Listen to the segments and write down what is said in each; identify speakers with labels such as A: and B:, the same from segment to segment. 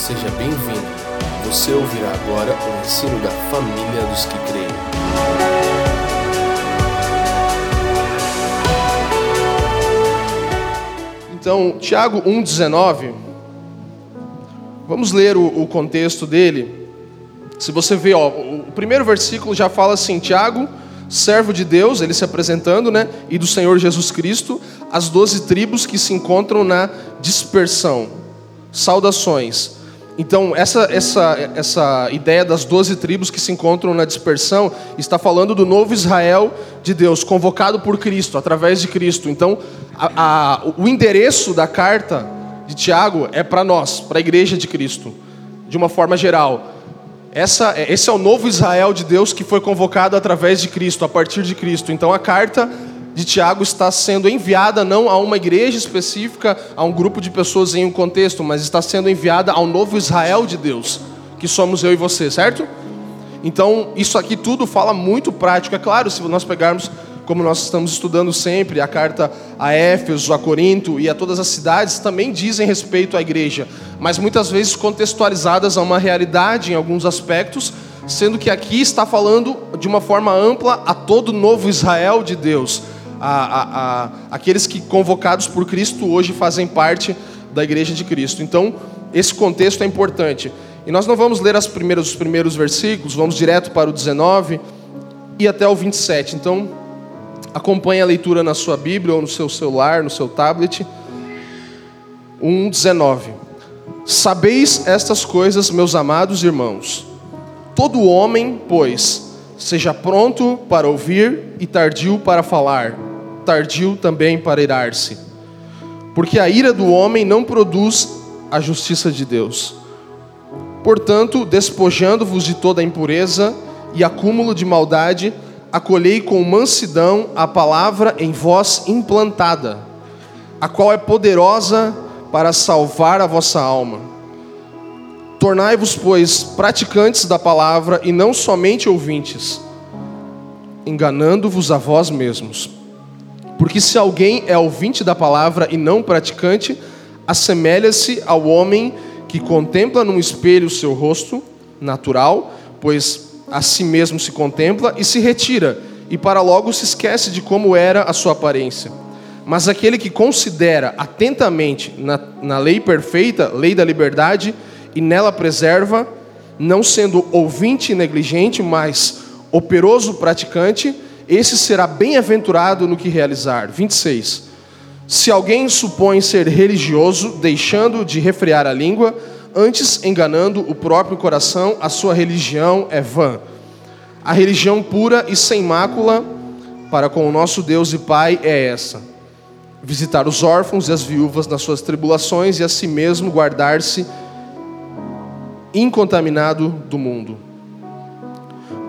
A: Seja bem-vindo. Você ouvirá agora o ensino da família dos que creem.
B: Então, Tiago 1,19, vamos ler o, o contexto dele. Se você vê, ó, o primeiro versículo já fala assim: Tiago, servo de Deus, ele se apresentando, né? E do Senhor Jesus Cristo, as doze tribos que se encontram na dispersão. Saudações. Então, essa, essa, essa ideia das doze tribos que se encontram na dispersão está falando do novo Israel de Deus, convocado por Cristo, através de Cristo. Então, a, a, o endereço da carta de Tiago é para nós, para a igreja de Cristo, de uma forma geral. Essa, esse é o novo Israel de Deus que foi convocado através de Cristo, a partir de Cristo. Então, a carta de Tiago está sendo enviada não a uma igreja específica, a um grupo de pessoas em um contexto, mas está sendo enviada ao novo Israel de Deus, que somos eu e você, certo? Então, isso aqui tudo fala muito prático. É claro, se nós pegarmos, como nós estamos estudando sempre, a carta a Éfeso, a Corinto e a todas as cidades, também dizem respeito à igreja, mas muitas vezes contextualizadas a uma realidade em alguns aspectos, sendo que aqui está falando de uma forma ampla a todo novo Israel de Deus a, a, aqueles que convocados por Cristo hoje fazem parte da igreja de Cristo. Então, esse contexto é importante. E nós não vamos ler as primeiras, os primeiros versículos, vamos direto para o 19 e até o 27. Então, acompanhe a leitura na sua Bíblia ou no seu celular, no seu tablet. 1:19. Sabeis estas coisas, meus amados irmãos. Todo homem, pois, seja pronto para ouvir e tardio para falar tardio também para irar-se. Porque a ira do homem não produz a justiça de Deus. Portanto, despojando-vos de toda a impureza e acúmulo de maldade, acolhei com mansidão a palavra em vós implantada, a qual é poderosa para salvar a vossa alma. Tornai-vos, pois, praticantes da palavra e não somente ouvintes, enganando-vos a vós mesmos. Porque se alguém é ouvinte da palavra e não praticante, assemelha-se ao homem que contempla num espelho o seu rosto natural, pois a si mesmo se contempla e se retira, e para logo se esquece de como era a sua aparência. Mas aquele que considera atentamente na, na lei perfeita, lei da liberdade, e nela preserva, não sendo ouvinte negligente, mas operoso praticante, esse será bem-aventurado no que realizar. 26. Se alguém supõe ser religioso, deixando de refrear a língua, antes enganando o próprio coração, a sua religião é vã. A religião pura e sem mácula para com o nosso Deus e Pai é essa: visitar os órfãos e as viúvas nas suas tribulações e a si mesmo guardar-se incontaminado do mundo.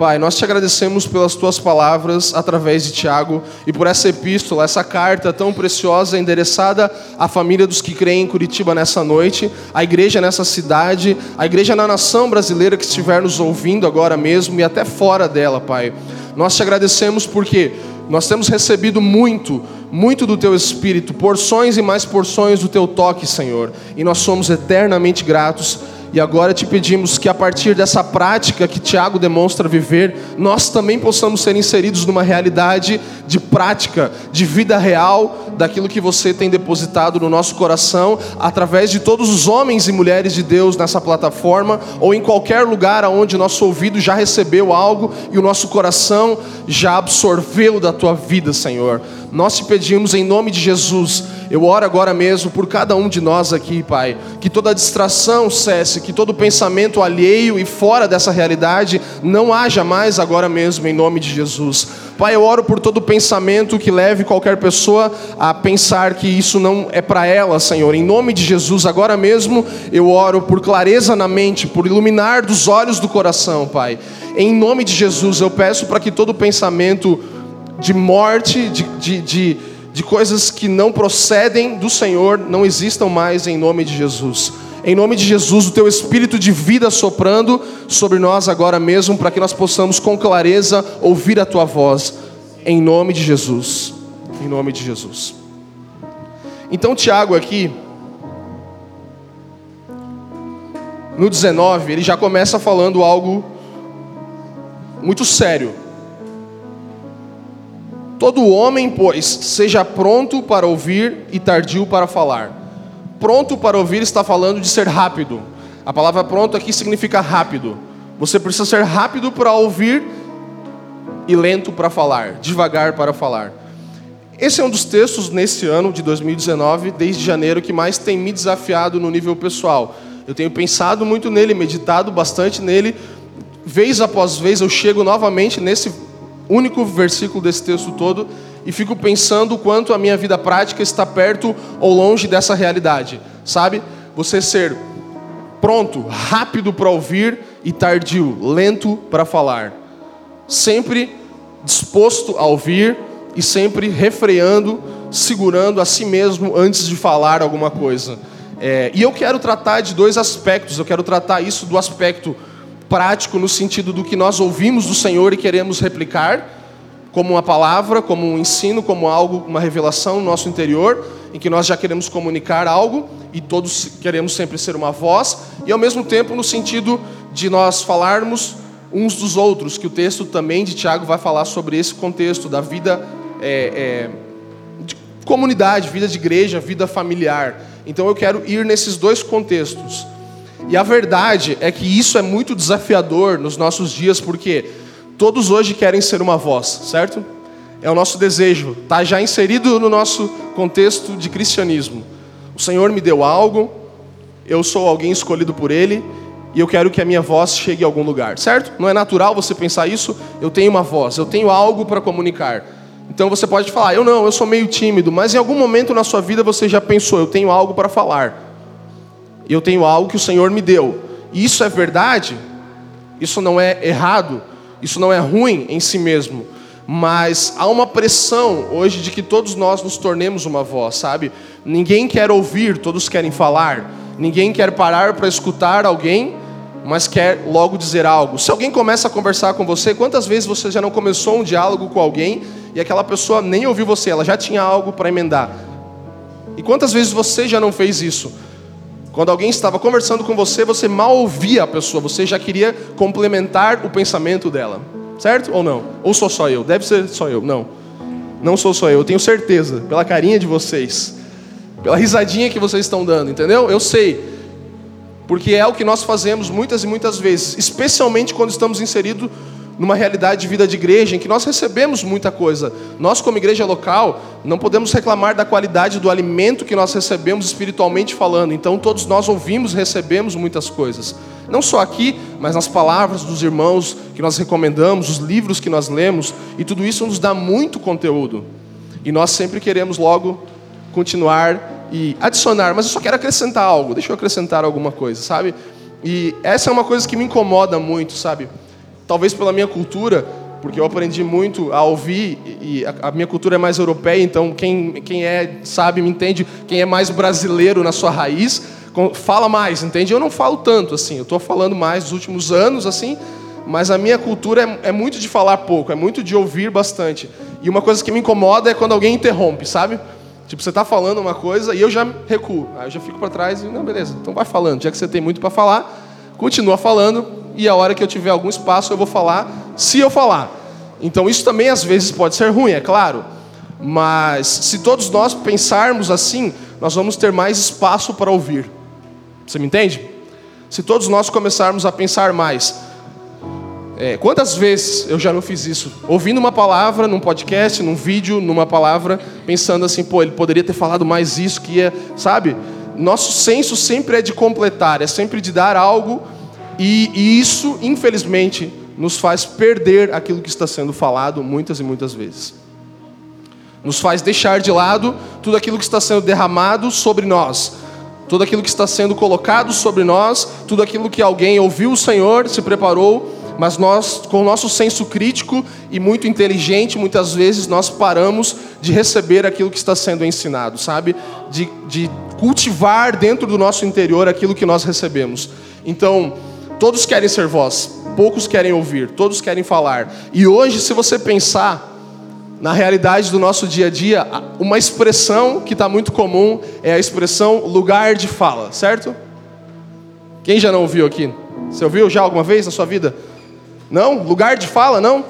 B: Pai, nós te agradecemos pelas tuas palavras através de Tiago e por essa epístola, essa carta tão preciosa endereçada à família dos que creem em Curitiba nessa noite, à igreja nessa cidade, à igreja na nação brasileira que estiver nos ouvindo agora mesmo e até fora dela, Pai. Nós te agradecemos porque nós temos recebido muito, muito do teu espírito, porções e mais porções do teu toque, Senhor, e nós somos eternamente gratos e agora te pedimos que a partir dessa prática que Tiago demonstra viver, nós também possamos ser inseridos numa realidade de prática, de vida real, daquilo que você tem depositado no nosso coração, através de todos os homens e mulheres de Deus nessa plataforma, ou em qualquer lugar onde nosso ouvido já recebeu algo e o nosso coração já absorveu da tua vida, Senhor. Nós te pedimos em nome de Jesus, eu oro agora mesmo por cada um de nós aqui, Pai, que toda distração cesse, que todo pensamento alheio e fora dessa realidade não haja mais agora mesmo, em nome de Jesus. Pai, eu oro por todo pensamento que leve qualquer pessoa a pensar que isso não é para ela, Senhor. Em nome de Jesus, agora mesmo eu oro por clareza na mente, por iluminar dos olhos do coração, Pai. Em nome de Jesus, eu peço para que todo pensamento de morte, de, de, de, de coisas que não procedem do Senhor, não existam mais em nome de Jesus. Em nome de Jesus, o teu espírito de vida soprando sobre nós agora mesmo, para que nós possamos com clareza ouvir a tua voz. Em nome de Jesus. Em nome de Jesus. Então, Tiago aqui, no 19, ele já começa falando algo muito sério. Todo homem, pois, seja pronto para ouvir e tardio para falar. Pronto para ouvir está falando de ser rápido. A palavra pronto aqui significa rápido. Você precisa ser rápido para ouvir e lento para falar, devagar para falar. Esse é um dos textos nesse ano de 2019, desde janeiro, que mais tem me desafiado no nível pessoal. Eu tenho pensado muito nele, meditado bastante nele. Vez após vez eu chego novamente nesse único versículo desse texto todo e fico pensando o quanto a minha vida prática está perto ou longe dessa realidade, sabe? Você ser pronto, rápido para ouvir e tardio, lento para falar. Sempre disposto a ouvir e sempre refreando, segurando a si mesmo antes de falar alguma coisa. É, e eu quero tratar de dois aspectos. Eu quero tratar isso do aspecto prático no sentido do que nós ouvimos do Senhor e queremos replicar, como uma palavra, como um ensino, como algo, uma revelação no nosso interior, em que nós já queremos comunicar algo e todos queremos sempre ser uma voz, e ao mesmo tempo no sentido de nós falarmos uns dos outros, que o texto também de Tiago vai falar sobre esse contexto da vida é, é, de comunidade, vida de igreja, vida familiar. Então eu quero ir nesses dois contextos. E a verdade é que isso é muito desafiador nos nossos dias, porque todos hoje querem ser uma voz, certo? É o nosso desejo, está já inserido no nosso contexto de cristianismo. O Senhor me deu algo, eu sou alguém escolhido por Ele, e eu quero que a minha voz chegue a algum lugar, certo? Não é natural você pensar isso? Eu tenho uma voz, eu tenho algo para comunicar. Então você pode falar, eu não, eu sou meio tímido, mas em algum momento na sua vida você já pensou, eu tenho algo para falar eu tenho algo que o Senhor me deu. E isso é verdade, isso não é errado, isso não é ruim em si mesmo. Mas há uma pressão hoje de que todos nós nos tornemos uma voz, sabe? Ninguém quer ouvir, todos querem falar. Ninguém quer parar para escutar alguém, mas quer logo dizer algo. Se alguém começa a conversar com você, quantas vezes você já não começou um diálogo com alguém e aquela pessoa nem ouviu você, ela já tinha algo para emendar? E quantas vezes você já não fez isso? Quando alguém estava conversando com você, você mal ouvia a pessoa, você já queria complementar o pensamento dela. Certo ou não? Ou sou só eu? Deve ser só eu. Não. Não sou só eu, eu tenho certeza, pela carinha de vocês, pela risadinha que vocês estão dando, entendeu? Eu sei. Porque é o que nós fazemos muitas e muitas vezes, especialmente quando estamos inseridos numa realidade de vida de igreja em que nós recebemos muita coisa. Nós, como igreja local, não podemos reclamar da qualidade do alimento que nós recebemos espiritualmente falando. Então, todos nós ouvimos, recebemos muitas coisas. Não só aqui, mas nas palavras dos irmãos que nós recomendamos, os livros que nós lemos, e tudo isso nos dá muito conteúdo. E nós sempre queremos logo continuar e adicionar, mas eu só quero acrescentar algo. Deixa eu acrescentar alguma coisa, sabe? E essa é uma coisa que me incomoda muito, sabe? Talvez pela minha cultura, porque eu aprendi muito a ouvir e a, minha cultura é mais europeia, então quem, quem é, sabe, me entende, quem é mais brasileiro na sua raiz, fala mais, entende? Eu não falo tanto assim, eu estou falando mais nos últimos anos, assim, mas a minha cultura é, é, muito de falar pouco, é muito de ouvir bastante. E uma coisa que me incomoda é quando alguém interrompe, sabe? Tipo, você está falando uma coisa e eu já recuo, aí eu já fico para trás e, não, beleza, então vai falando, já que você tem muito para falar, continua falando, e a hora que eu tiver algum espaço eu vou falar, se eu falar. Então isso também às vezes pode ser ruim, é claro. Mas se todos nós pensarmos assim, nós vamos ter mais espaço para ouvir. Você me entende? Se todos nós começarmos a pensar mais, é, quantas vezes eu já não fiz isso? Ouvindo uma palavra num podcast, num vídeo, numa palavra, pensando assim, pô, ele poderia ter falado mais isso, que ia, sabe? Nosso senso sempre é de completar, é sempre de dar algo e, e isso, infelizmente, nos faz perder aquilo que está sendo falado muitas e muitas vezes. Nos faz deixar de lado tudo aquilo que está sendo derramado sobre nós, tudo aquilo que está sendo colocado sobre nós, tudo aquilo que alguém ouviu o Senhor, se preparou, mas nós, com o nosso senso crítico e muito inteligente, muitas vezes nós paramos de receber aquilo que está sendo ensinado, sabe? De, de cultivar dentro do nosso interior aquilo que nós recebemos. Então, Todos querem ser voz, poucos querem ouvir, todos querem falar. E hoje, se você pensar na realidade do nosso dia a dia, uma expressão que está muito comum é a expressão lugar de fala, certo? Quem já não ouviu aqui? Você ouviu já alguma vez na sua vida? Não? Lugar de fala, não?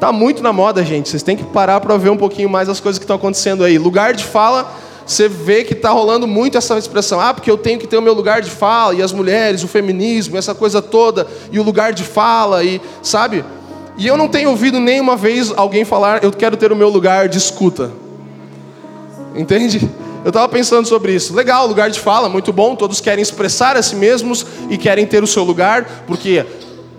B: Tá muito na moda, gente. Vocês têm que parar para ver um pouquinho mais as coisas que estão acontecendo aí. Lugar de fala, você vê que está rolando muito essa expressão. Ah, porque eu tenho que ter o meu lugar de fala, e as mulheres, o feminismo, essa coisa toda, e o lugar de fala, e sabe? E eu não tenho ouvido nenhuma vez alguém falar, eu quero ter o meu lugar de escuta. Entende? Eu estava pensando sobre isso. Legal, lugar de fala, muito bom. Todos querem expressar a si mesmos e querem ter o seu lugar, porque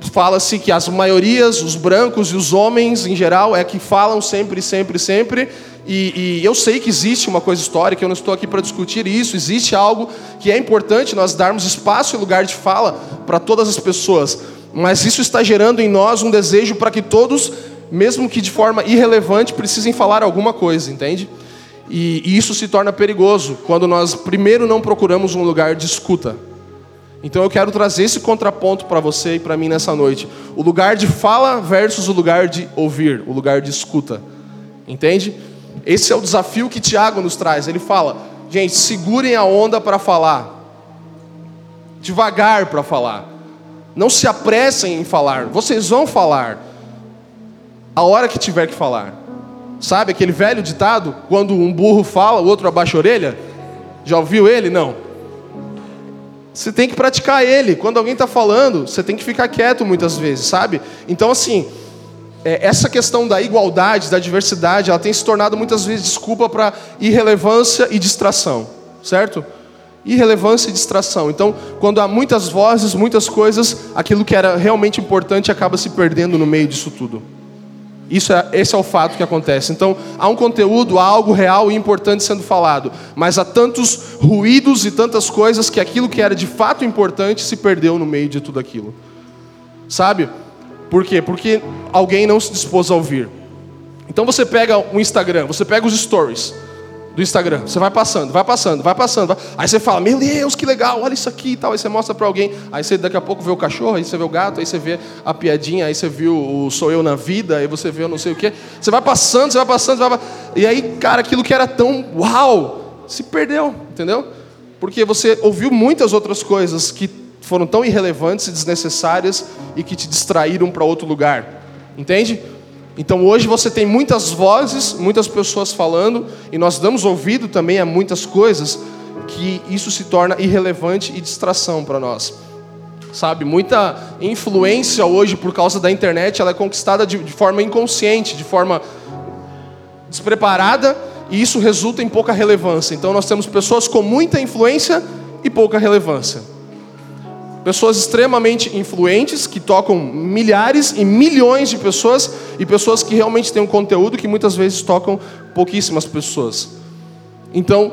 B: fala-se que as maiorias, os brancos e os homens em geral, é que falam sempre, sempre, sempre. E, e eu sei que existe uma coisa histórica, eu não estou aqui para discutir isso. Existe algo que é importante nós darmos espaço e lugar de fala para todas as pessoas. Mas isso está gerando em nós um desejo para que todos, mesmo que de forma irrelevante, precisem falar alguma coisa, entende? E, e isso se torna perigoso quando nós primeiro não procuramos um lugar de escuta. Então eu quero trazer esse contraponto para você e para mim nessa noite. O lugar de fala versus o lugar de ouvir, o lugar de escuta. Entende? Esse é o desafio que Tiago nos traz. Ele fala: gente, segurem a onda para falar, devagar para falar. Não se apressem em falar. Vocês vão falar a hora que tiver que falar. Sabe aquele velho ditado? Quando um burro fala, o outro abaixa a orelha? Já ouviu ele? Não. Você tem que praticar ele. Quando alguém está falando, você tem que ficar quieto muitas vezes, sabe? Então, assim, é, essa questão da igualdade, da diversidade, ela tem se tornado muitas vezes desculpa para irrelevância e distração, certo? Irrelevância e distração. Então, quando há muitas vozes, muitas coisas, aquilo que era realmente importante acaba se perdendo no meio disso tudo. Isso é, esse é o fato que acontece. Então, há um conteúdo, há algo real e importante sendo falado, mas há tantos ruídos e tantas coisas que aquilo que era de fato importante se perdeu no meio de tudo aquilo. Sabe? Por quê? Porque alguém não se dispôs a ouvir. Então você pega o Instagram, você pega os stories do Instagram. Você vai passando, vai passando, vai passando. Vai... Aí você fala, meu Deus, que legal, olha isso aqui e tal. Aí você mostra para alguém. Aí você daqui a pouco vê o cachorro, aí você vê o gato, aí você vê a piadinha, aí você viu o Sou Eu na Vida, aí você vê o não sei o quê. Você vai passando, você vai passando, você vai... E aí, cara, aquilo que era tão uau, se perdeu, entendeu? Porque você ouviu muitas outras coisas que foram tão irrelevantes e desnecessárias e que te distraíram para outro lugar. Entende? Então hoje você tem muitas vozes, muitas pessoas falando, e nós damos ouvido também a muitas coisas que isso se torna irrelevante e distração para nós. Sabe, muita influência hoje por causa da internet, ela é conquistada de, de forma inconsciente, de forma despreparada, e isso resulta em pouca relevância. Então nós temos pessoas com muita influência e pouca relevância. Pessoas extremamente influentes que tocam milhares e milhões de pessoas e pessoas que realmente têm um conteúdo que muitas vezes tocam pouquíssimas pessoas. Então,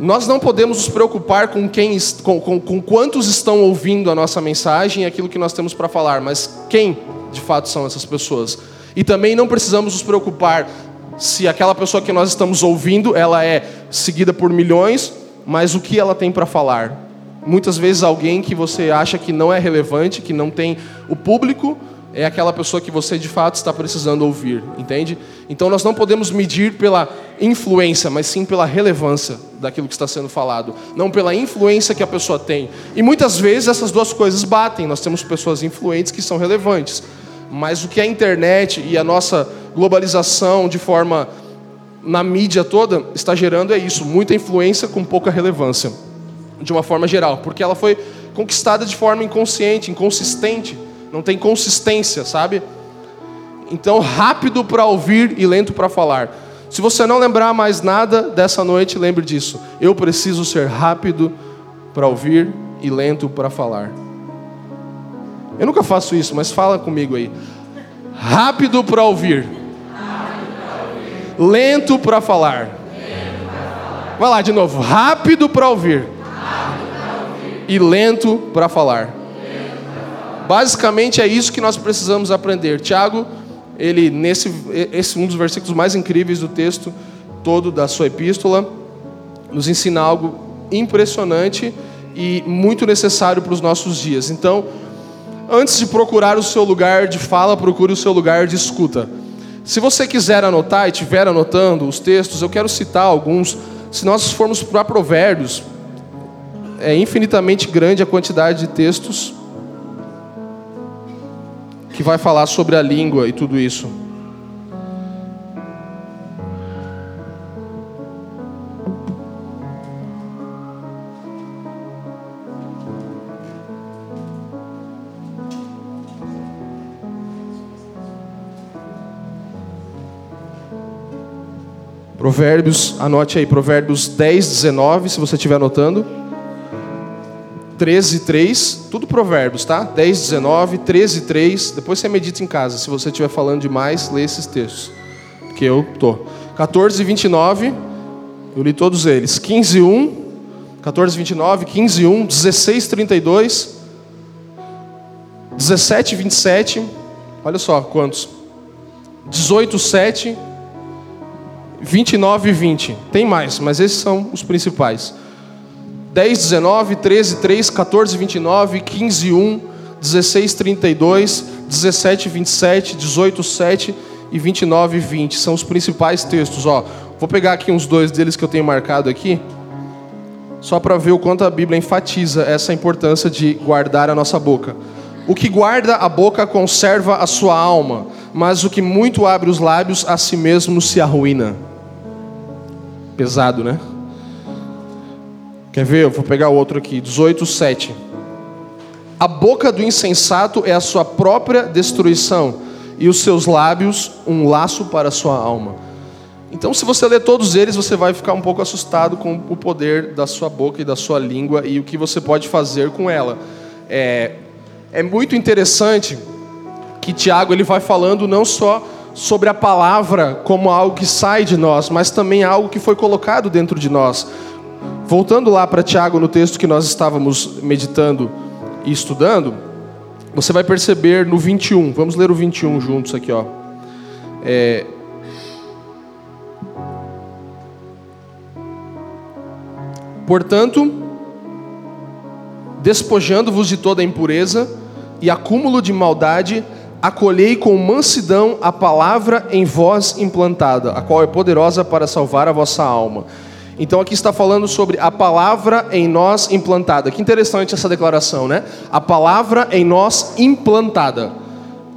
B: nós não podemos nos preocupar com quem, com, com, com quantos estão ouvindo a nossa mensagem e aquilo que nós temos para falar, mas quem de fato são essas pessoas. E também não precisamos nos preocupar se aquela pessoa que nós estamos ouvindo ela é seguida por milhões, mas o que ela tem para falar Muitas vezes alguém que você acha que não é relevante, que não tem o público, é aquela pessoa que você de fato está precisando ouvir, entende? Então nós não podemos medir pela influência, mas sim pela relevância daquilo que está sendo falado, não pela influência que a pessoa tem. E muitas vezes essas duas coisas batem. Nós temos pessoas influentes que são relevantes, mas o que a internet e a nossa globalização de forma na mídia toda está gerando é isso, muita influência com pouca relevância de uma forma geral, porque ela foi conquistada de forma inconsciente, inconsistente, não tem consistência, sabe? Então, rápido para ouvir e lento para falar. Se você não lembrar mais nada dessa noite, lembre disso. Eu preciso ser rápido para ouvir e lento para falar. Eu nunca faço isso, mas fala comigo aí. Rápido para ouvir. Lento para falar. Vai lá de novo. Rápido para ouvir e lento para falar. Basicamente é isso que nós precisamos aprender. Tiago, ele nesse esse um dos versículos mais incríveis do texto todo da sua epístola, nos ensina algo impressionante e muito necessário para os nossos dias. Então, antes de procurar o seu lugar de fala, procure o seu lugar de escuta. Se você quiser anotar e estiver anotando os textos, eu quero citar alguns. Se nós formos para Provérbios, é infinitamente grande a quantidade de textos que vai falar sobre a língua e tudo isso. Provérbios, anote aí, Provérbios 10, 19, se você estiver anotando. 13, 3, tudo provérbios, tá? 10, 19, 13, 3. Depois você medita em casa. Se você estiver falando demais, lê esses textos. Que eu tô. 14, 29, eu li todos eles. 15, 1, 14, 29, 15, 1, 16, 32, 17, 27. Olha só quantos. 18, 7. 29 e 20. Tem mais, mas esses são os principais. 10, 19, 13, 3, 14, 29, 15, 1, 16, 32, 17, 27, 18, 7 e 29 e 20. São os principais textos. Ó, vou pegar aqui uns dois deles que eu tenho marcado aqui, só para ver o quanto a Bíblia enfatiza essa importância de guardar a nossa boca. O que guarda a boca conserva a sua alma, mas o que muito abre os lábios a si mesmo se arruína. Pesado, né? Quer ver? Eu vou pegar outro aqui, 18, 7. A boca do insensato é a sua própria destruição, e os seus lábios um laço para a sua alma. Então, se você ler todos eles, você vai ficar um pouco assustado com o poder da sua boca e da sua língua e o que você pode fazer com ela. É, é muito interessante que Tiago ele vai falando não só sobre a palavra como algo que sai de nós, mas também algo que foi colocado dentro de nós. Voltando lá para Tiago, no texto que nós estávamos meditando e estudando, você vai perceber no 21, vamos ler o 21 juntos aqui, ó. É... Portanto, despojando-vos de toda impureza e acúmulo de maldade, acolhei com mansidão a palavra em vós implantada, a qual é poderosa para salvar a vossa alma. Então aqui está falando sobre a palavra em nós implantada. Que interessante essa declaração, né? A palavra em nós implantada.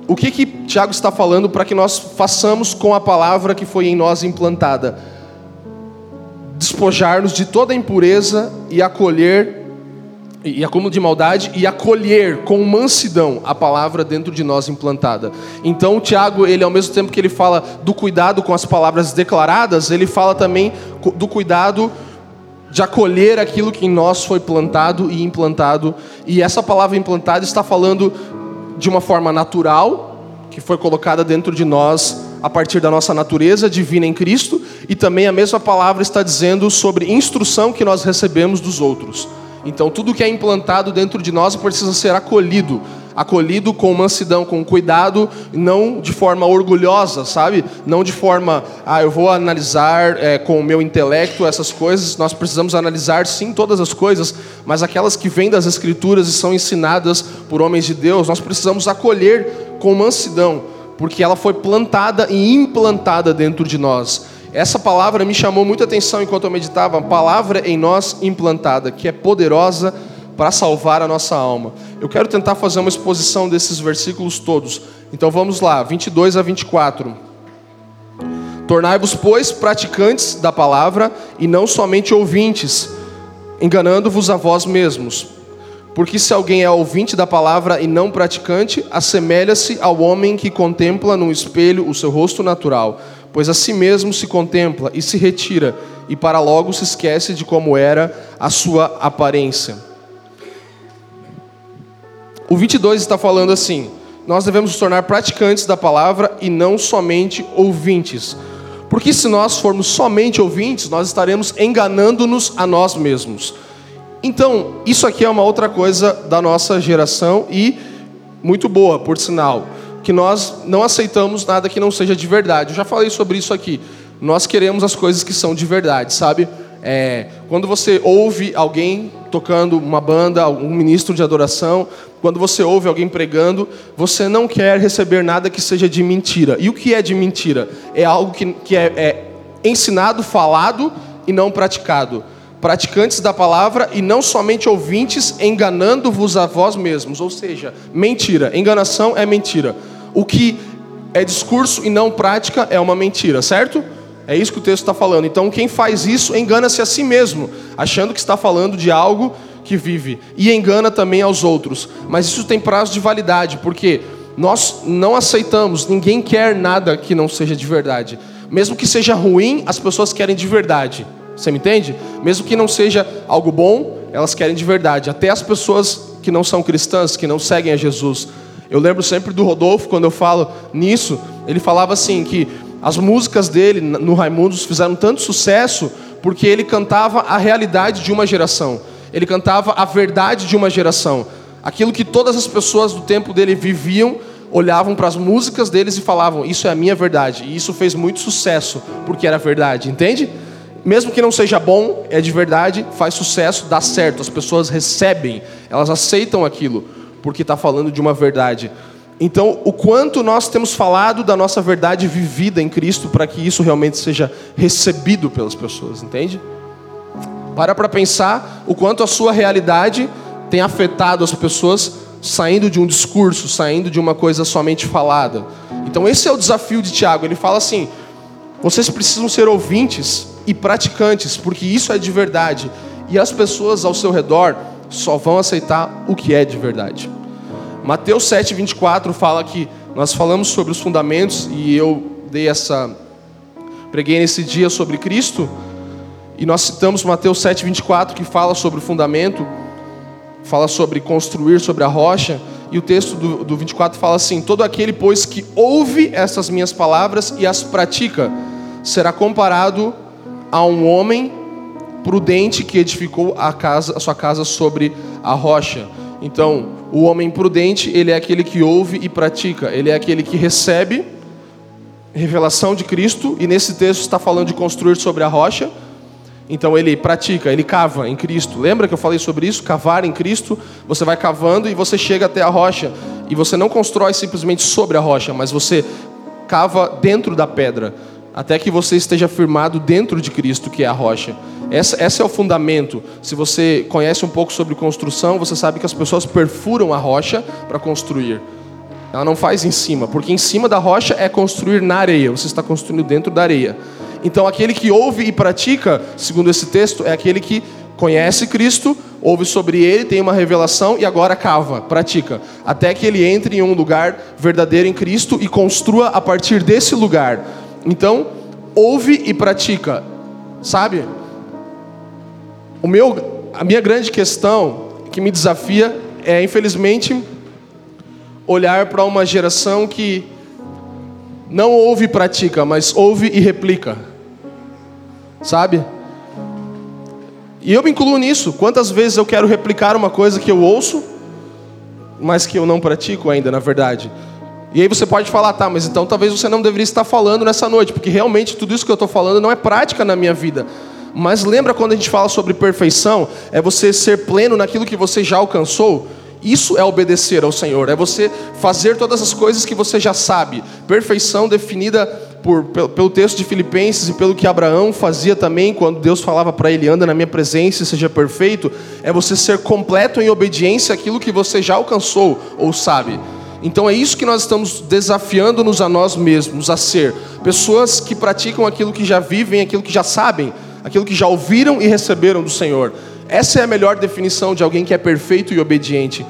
B: O que que Tiago está falando para que nós façamos com a palavra que foi em nós implantada? Despojar-nos de toda impureza e acolher e acúmulo de maldade e acolher com mansidão a palavra dentro de nós implantada. Então, Tiago, ele ao mesmo tempo que ele fala do cuidado com as palavras declaradas, ele fala também do cuidado de acolher aquilo que em nós foi plantado e implantado. E essa palavra implantada está falando de uma forma natural, que foi colocada dentro de nós a partir da nossa natureza divina em Cristo, e também a mesma palavra está dizendo sobre instrução que nós recebemos dos outros. Então, tudo que é implantado dentro de nós precisa ser acolhido, acolhido com mansidão, com cuidado, não de forma orgulhosa, sabe? Não de forma, ah, eu vou analisar é, com o meu intelecto essas coisas. Nós precisamos analisar, sim, todas as coisas, mas aquelas que vêm das Escrituras e são ensinadas por homens de Deus, nós precisamos acolher com mansidão, porque ela foi plantada e implantada dentro de nós. Essa palavra me chamou muita atenção enquanto eu meditava, palavra em nós implantada, que é poderosa para salvar a nossa alma. Eu quero tentar fazer uma exposição desses versículos todos. Então vamos lá, 22 a 24. Tornai-vos, pois, praticantes da palavra e não somente ouvintes, enganando-vos a vós mesmos. Porque se alguém é ouvinte da palavra e não praticante, assemelha-se ao homem que contempla no espelho o seu rosto natural pois a si mesmo se contempla e se retira, e para logo se esquece de como era a sua aparência. O 22 está falando assim: nós devemos nos tornar praticantes da palavra e não somente ouvintes. Porque se nós formos somente ouvintes, nós estaremos enganando-nos a nós mesmos. Então, isso aqui é uma outra coisa da nossa geração e muito boa, por sinal que nós não aceitamos nada que não seja de verdade. Eu já falei sobre isso aqui. Nós queremos as coisas que são de verdade, sabe? É, quando você ouve alguém tocando uma banda, um ministro de adoração, quando você ouve alguém pregando, você não quer receber nada que seja de mentira. E o que é de mentira? É algo que, que é, é ensinado, falado e não praticado. praticantes da palavra e não somente ouvintes, enganando-vos a vós mesmos. Ou seja, mentira. Enganação é mentira. O que é discurso e não prática é uma mentira, certo? É isso que o texto está falando. Então, quem faz isso engana-se a si mesmo, achando que está falando de algo que vive, e engana também aos outros. Mas isso tem prazo de validade, porque nós não aceitamos, ninguém quer nada que não seja de verdade. Mesmo que seja ruim, as pessoas querem de verdade. Você me entende? Mesmo que não seja algo bom, elas querem de verdade. Até as pessoas que não são cristãs, que não seguem a Jesus. Eu lembro sempre do Rodolfo, quando eu falo nisso, ele falava assim: que as músicas dele no Raimundos fizeram tanto sucesso porque ele cantava a realidade de uma geração. Ele cantava a verdade de uma geração. Aquilo que todas as pessoas do tempo dele viviam, olhavam para as músicas deles e falavam: Isso é a minha verdade. E isso fez muito sucesso, porque era verdade, entende? Mesmo que não seja bom, é de verdade, faz sucesso, dá certo. As pessoas recebem, elas aceitam aquilo, porque está falando de uma verdade. Então, o quanto nós temos falado da nossa verdade vivida em Cristo para que isso realmente seja recebido pelas pessoas, entende? Para para pensar o quanto a sua realidade tem afetado as pessoas saindo de um discurso, saindo de uma coisa somente falada. Então, esse é o desafio de Tiago. Ele fala assim: vocês precisam ser ouvintes e praticantes, porque isso é de verdade. E as pessoas ao seu redor só vão aceitar o que é de verdade. Mateus 7, 24 fala que nós falamos sobre os fundamentos e eu dei essa. preguei nesse dia sobre Cristo. E nós citamos Mateus 7, 24 que fala sobre o fundamento, fala sobre construir sobre a rocha. E o texto do, do 24 fala assim: Todo aquele, pois, que ouve essas minhas palavras e as pratica, será comparado a um homem prudente que edificou a, casa, a sua casa sobre a rocha. Então, o homem prudente, ele é aquele que ouve e pratica, ele é aquele que recebe revelação de Cristo, e nesse texto está falando de construir sobre a rocha. Então ele pratica, ele cava em Cristo. Lembra que eu falei sobre isso? Cavar em Cristo. Você vai cavando e você chega até a rocha. E você não constrói simplesmente sobre a rocha, mas você cava dentro da pedra, até que você esteja firmado dentro de Cristo, que é a rocha. Essa, esse é o fundamento. Se você conhece um pouco sobre construção, você sabe que as pessoas perfuram a rocha para construir. Ela não faz em cima, porque em cima da rocha é construir na areia. Você está construindo dentro da areia. Então, aquele que ouve e pratica, segundo esse texto, é aquele que conhece Cristo, ouve sobre ele, tem uma revelação e agora cava, pratica, até que ele entre em um lugar verdadeiro em Cristo e construa a partir desse lugar. Então, ouve e pratica, sabe? O meu, a minha grande questão que me desafia é, infelizmente, olhar para uma geração que não ouve e pratica, mas ouve e replica. Sabe? E eu me incluo nisso. Quantas vezes eu quero replicar uma coisa que eu ouço, mas que eu não pratico ainda, na verdade? E aí você pode falar, tá, mas então talvez você não deveria estar falando nessa noite, porque realmente tudo isso que eu estou falando não é prática na minha vida. Mas lembra quando a gente fala sobre perfeição? É você ser pleno naquilo que você já alcançou? Isso é obedecer ao Senhor, é você fazer todas as coisas que você já sabe. Perfeição definida por, pelo texto de Filipenses e pelo que Abraão fazia também, quando Deus falava para ele: anda na minha presença e seja perfeito, é você ser completo em obediência àquilo que você já alcançou ou sabe. Então é isso que nós estamos desafiando-nos a nós mesmos a ser pessoas que praticam aquilo que já vivem, aquilo que já sabem aquilo que já ouviram e receberam do Senhor. Essa é a melhor definição de alguém que é perfeito e obediente.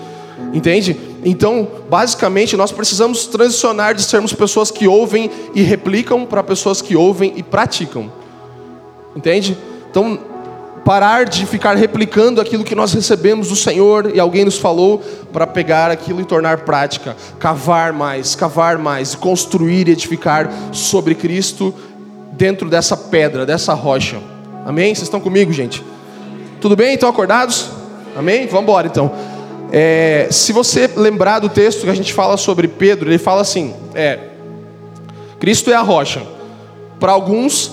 B: Entende? Então, basicamente, nós precisamos transicionar de sermos pessoas que ouvem e replicam para pessoas que ouvem e praticam. Entende? Então, parar de ficar replicando aquilo que nós recebemos do Senhor e alguém nos falou para pegar aquilo e tornar prática, cavar mais, cavar mais, construir e edificar sobre Cristo dentro dessa pedra, dessa rocha. Amém? Vocês estão comigo, gente? Tudo bem? Estão acordados? Amém? Vamos embora então. É, se você lembrar do texto que a gente fala sobre Pedro, ele fala assim: é, Cristo é a rocha. Para alguns,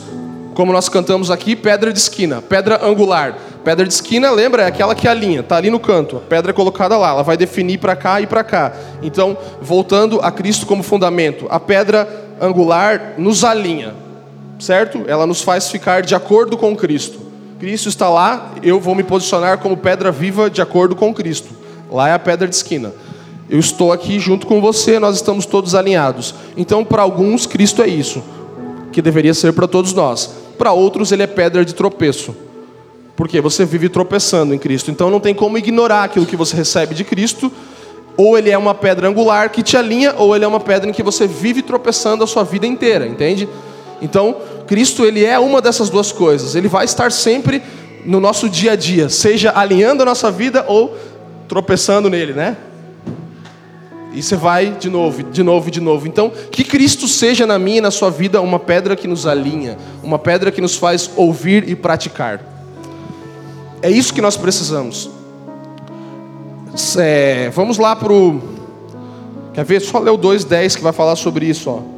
B: como nós cantamos aqui, pedra de esquina, pedra angular. Pedra de esquina, lembra, é aquela que alinha, está ali no canto. A pedra é colocada lá, ela vai definir para cá e para cá. Então, voltando a Cristo como fundamento, a pedra angular nos alinha certo? Ela nos faz ficar de acordo com Cristo. Cristo está lá, eu vou me posicionar como pedra viva de acordo com Cristo. Lá é a pedra de esquina. Eu estou aqui junto com você, nós estamos todos alinhados. Então, para alguns, Cristo é isso, que deveria ser para todos nós. Para outros, ele é pedra de tropeço. Porque você vive tropeçando em Cristo. Então não tem como ignorar aquilo que você recebe de Cristo. Ou ele é uma pedra angular que te alinha, ou ele é uma pedra em que você vive tropeçando a sua vida inteira, entende? Então, Cristo ele é uma dessas duas coisas. Ele vai estar sempre no nosso dia a dia, seja alinhando a nossa vida ou tropeçando nele, né? E você vai de novo, de novo, de novo. Então, que Cristo seja na minha e na sua vida uma pedra que nos alinha, uma pedra que nos faz ouvir e praticar. É isso que nós precisamos. É, vamos lá para o. Quer ver? Só ler o 2,10 que vai falar sobre isso. Ó.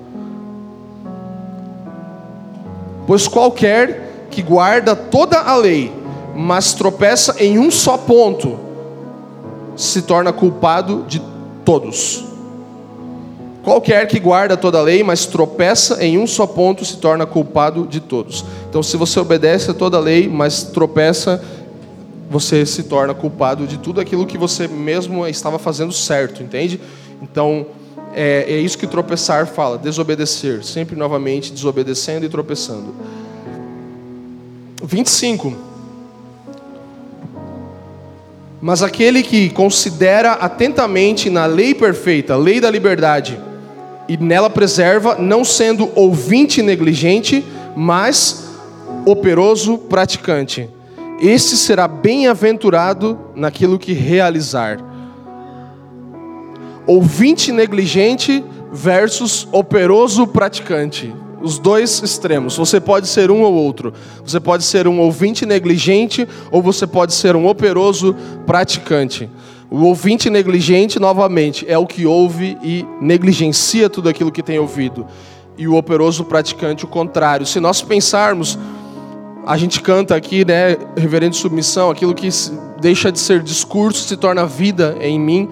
B: Pois qualquer que guarda toda a lei, mas tropeça em um só ponto, se torna culpado de todos. Qualquer que guarda toda a lei, mas tropeça em um só ponto, se torna culpado de todos. Então, se você obedece a toda a lei, mas tropeça, você se torna culpado de tudo aquilo que você mesmo estava fazendo certo, entende? Então, é, é isso que tropeçar fala, desobedecer, sempre novamente desobedecendo e tropeçando. 25. Mas aquele que considera atentamente na lei perfeita, lei da liberdade, e nela preserva, não sendo ouvinte negligente, mas operoso praticante. Este será bem-aventurado naquilo que realizar. Ouvinte negligente versus operoso praticante os dois extremos. Você pode ser um ou outro. Você pode ser um ouvinte negligente ou você pode ser um operoso praticante. O ouvinte negligente, novamente, é o que ouve e negligencia tudo aquilo que tem ouvido. E o operoso praticante, o contrário. Se nós pensarmos, a gente canta aqui, né, reverente submissão, aquilo que deixa de ser discurso se torna vida em mim.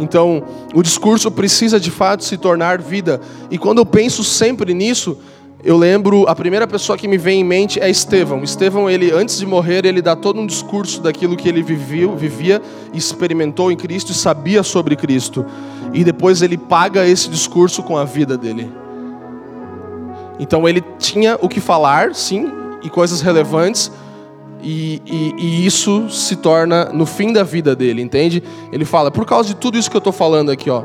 B: Então, o discurso precisa de fato se tornar vida. E quando eu penso sempre nisso, eu lembro, a primeira pessoa que me vem em mente é Estevão. Estevão, ele antes de morrer, ele dá todo um discurso daquilo que ele viveu, vivia, experimentou em Cristo e sabia sobre Cristo. E depois ele paga esse discurso com a vida dele. Então ele tinha o que falar, sim, e coisas relevantes, e, e, e, isso se torna no fim da vida dele, entende? Ele fala, por causa de tudo isso que eu estou falando aqui, ó,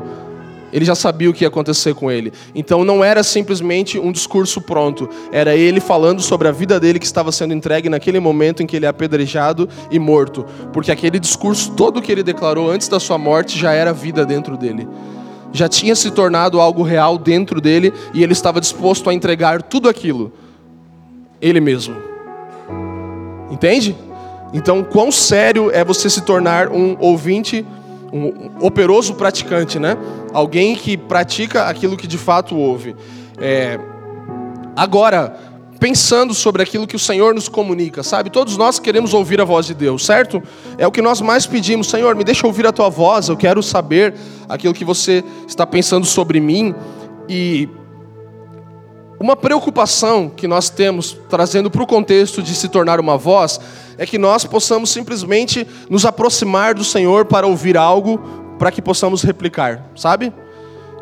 B: ele já sabia o que ia acontecer com ele. Então não era simplesmente um discurso pronto, era ele falando sobre a vida dele que estava sendo entregue naquele momento em que ele é apedrejado e morto. Porque aquele discurso todo que ele declarou antes da sua morte já era vida dentro dele. Já tinha se tornado algo real dentro dele e ele estava disposto a entregar tudo aquilo. Ele mesmo. Entende? Então, quão sério é você se tornar um ouvinte um operoso praticante, né? Alguém que pratica aquilo que de fato ouve. É... Agora, pensando sobre aquilo que o Senhor nos comunica, sabe? Todos nós queremos ouvir a voz de Deus, certo? É o que nós mais pedimos, Senhor, me deixa ouvir a tua voz, eu quero saber aquilo que você está pensando sobre mim. E uma preocupação que nós temos, trazendo para o contexto de se tornar uma voz, é que nós possamos simplesmente nos aproximar do Senhor para ouvir algo, para que possamos replicar, sabe?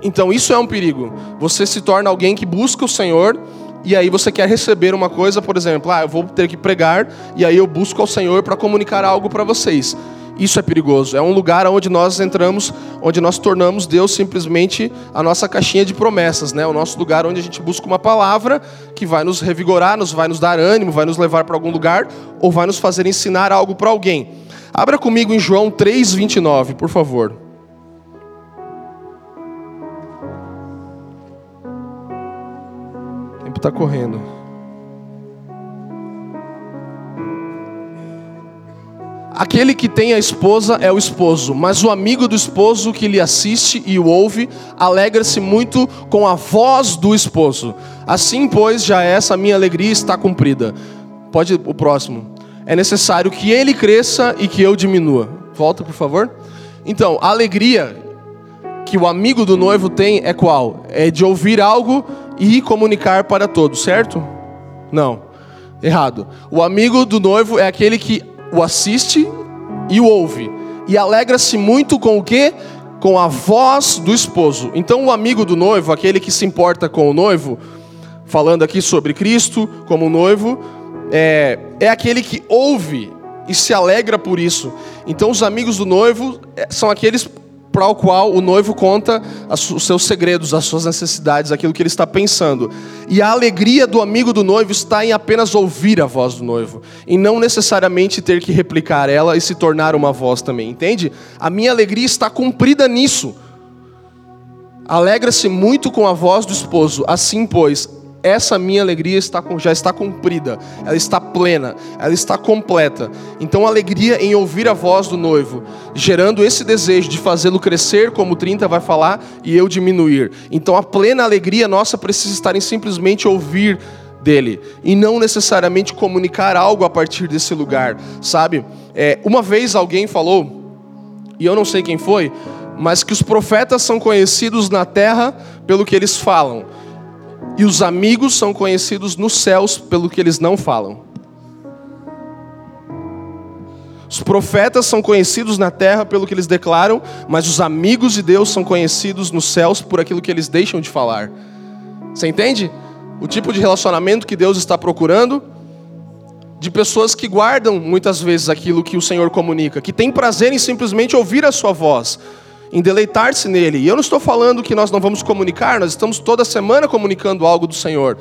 B: Então isso é um perigo. Você se torna alguém que busca o Senhor e aí você quer receber uma coisa, por exemplo, ah, eu vou ter que pregar e aí eu busco ao Senhor para comunicar algo para vocês. Isso é perigoso. É um lugar onde nós entramos, onde nós tornamos Deus simplesmente a nossa caixinha de promessas, né? O nosso lugar onde a gente busca uma palavra que vai nos revigorar, nos vai nos dar ânimo, vai nos levar para algum lugar ou vai nos fazer ensinar algo para alguém. Abra comigo em João 3:29, por favor. O tempo está correndo. Aquele que tem a esposa é o esposo, mas o amigo do esposo que lhe assiste e o ouve, alegra-se muito com a voz do esposo. Assim, pois, já essa minha alegria está cumprida. Pode o próximo. É necessário que ele cresça e que eu diminua. Volta, por favor. Então, a alegria que o amigo do noivo tem é qual? É de ouvir algo e comunicar para todos, certo? Não. Errado. O amigo do noivo é aquele que o assiste e o ouve. E alegra-se muito com o quê? Com a voz do esposo. Então, o amigo do noivo, aquele que se importa com o noivo, falando aqui sobre Cristo como noivo, é, é aquele que ouve e se alegra por isso. Então, os amigos do noivo é, são aqueles para o qual o noivo conta os seus segredos, as suas necessidades, aquilo que ele está pensando. E a alegria do amigo do noivo está em apenas ouvir a voz do noivo, e não necessariamente ter que replicar ela e se tornar uma voz também, entende? A minha alegria está cumprida nisso. Alegra-se muito com a voz do esposo, assim, pois, essa minha alegria está, já está cumprida, ela está plena, ela está completa. Então, alegria em ouvir a voz do noivo, gerando esse desejo de fazê-lo crescer, como o 30 vai falar, e eu diminuir. Então, a plena alegria nossa precisa estar em simplesmente ouvir dele e não necessariamente comunicar algo a partir desse lugar, sabe? É, uma vez alguém falou, e eu não sei quem foi, mas que os profetas são conhecidos na terra pelo que eles falam e os amigos são conhecidos nos céus pelo que eles não falam. Os profetas são conhecidos na terra pelo que eles declaram, mas os amigos de Deus são conhecidos nos céus por aquilo que eles deixam de falar. Você entende? O tipo de relacionamento que Deus está procurando de pessoas que guardam muitas vezes aquilo que o Senhor comunica, que têm prazer em simplesmente ouvir a sua voz, em deleitar-se nele. E eu não estou falando que nós não vamos comunicar, nós estamos toda semana comunicando algo do Senhor.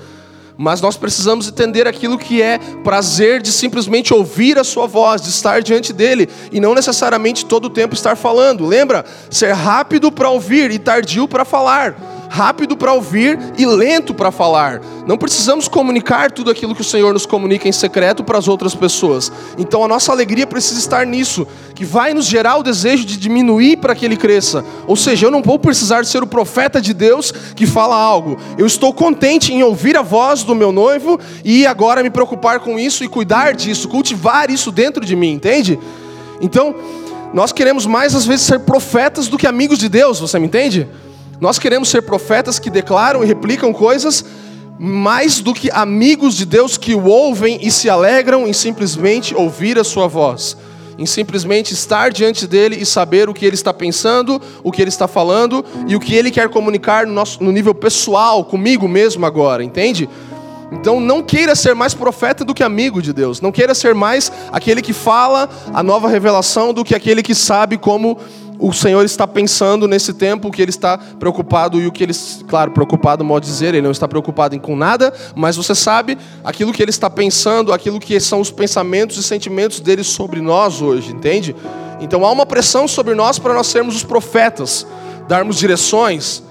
B: Mas nós precisamos entender aquilo que é prazer de simplesmente ouvir a sua voz, de estar diante dele e não necessariamente todo o tempo estar falando. Lembra? Ser rápido para ouvir e tardio para falar rápido para ouvir e lento para falar. Não precisamos comunicar tudo aquilo que o Senhor nos comunica em secreto para as outras pessoas. Então a nossa alegria precisa estar nisso, que vai nos gerar o desejo de diminuir para que ele cresça. Ou seja, eu não vou precisar ser o profeta de Deus que fala algo. Eu estou contente em ouvir a voz do meu noivo e agora me preocupar com isso e cuidar disso, cultivar isso dentro de mim, entende? Então, nós queremos mais às vezes ser profetas do que amigos de Deus, você me entende? Nós queremos ser profetas que declaram e replicam coisas mais do que amigos de Deus que o ouvem e se alegram em simplesmente ouvir a sua voz, em simplesmente estar diante dele e saber o que ele está pensando, o que ele está falando e o que ele quer comunicar no, nosso, no nível pessoal, comigo mesmo agora, entende? Então não queira ser mais profeta do que amigo de Deus. Não queira ser mais aquele que fala a nova revelação do que aquele que sabe como o Senhor está pensando nesse tempo, o que ele está preocupado e o que ele, claro, preocupado, modo dizer, ele não está preocupado com nada, mas você sabe aquilo que ele está pensando, aquilo que são os pensamentos e sentimentos dele sobre nós hoje, entende? Então há uma pressão sobre nós para nós sermos os profetas, darmos direções,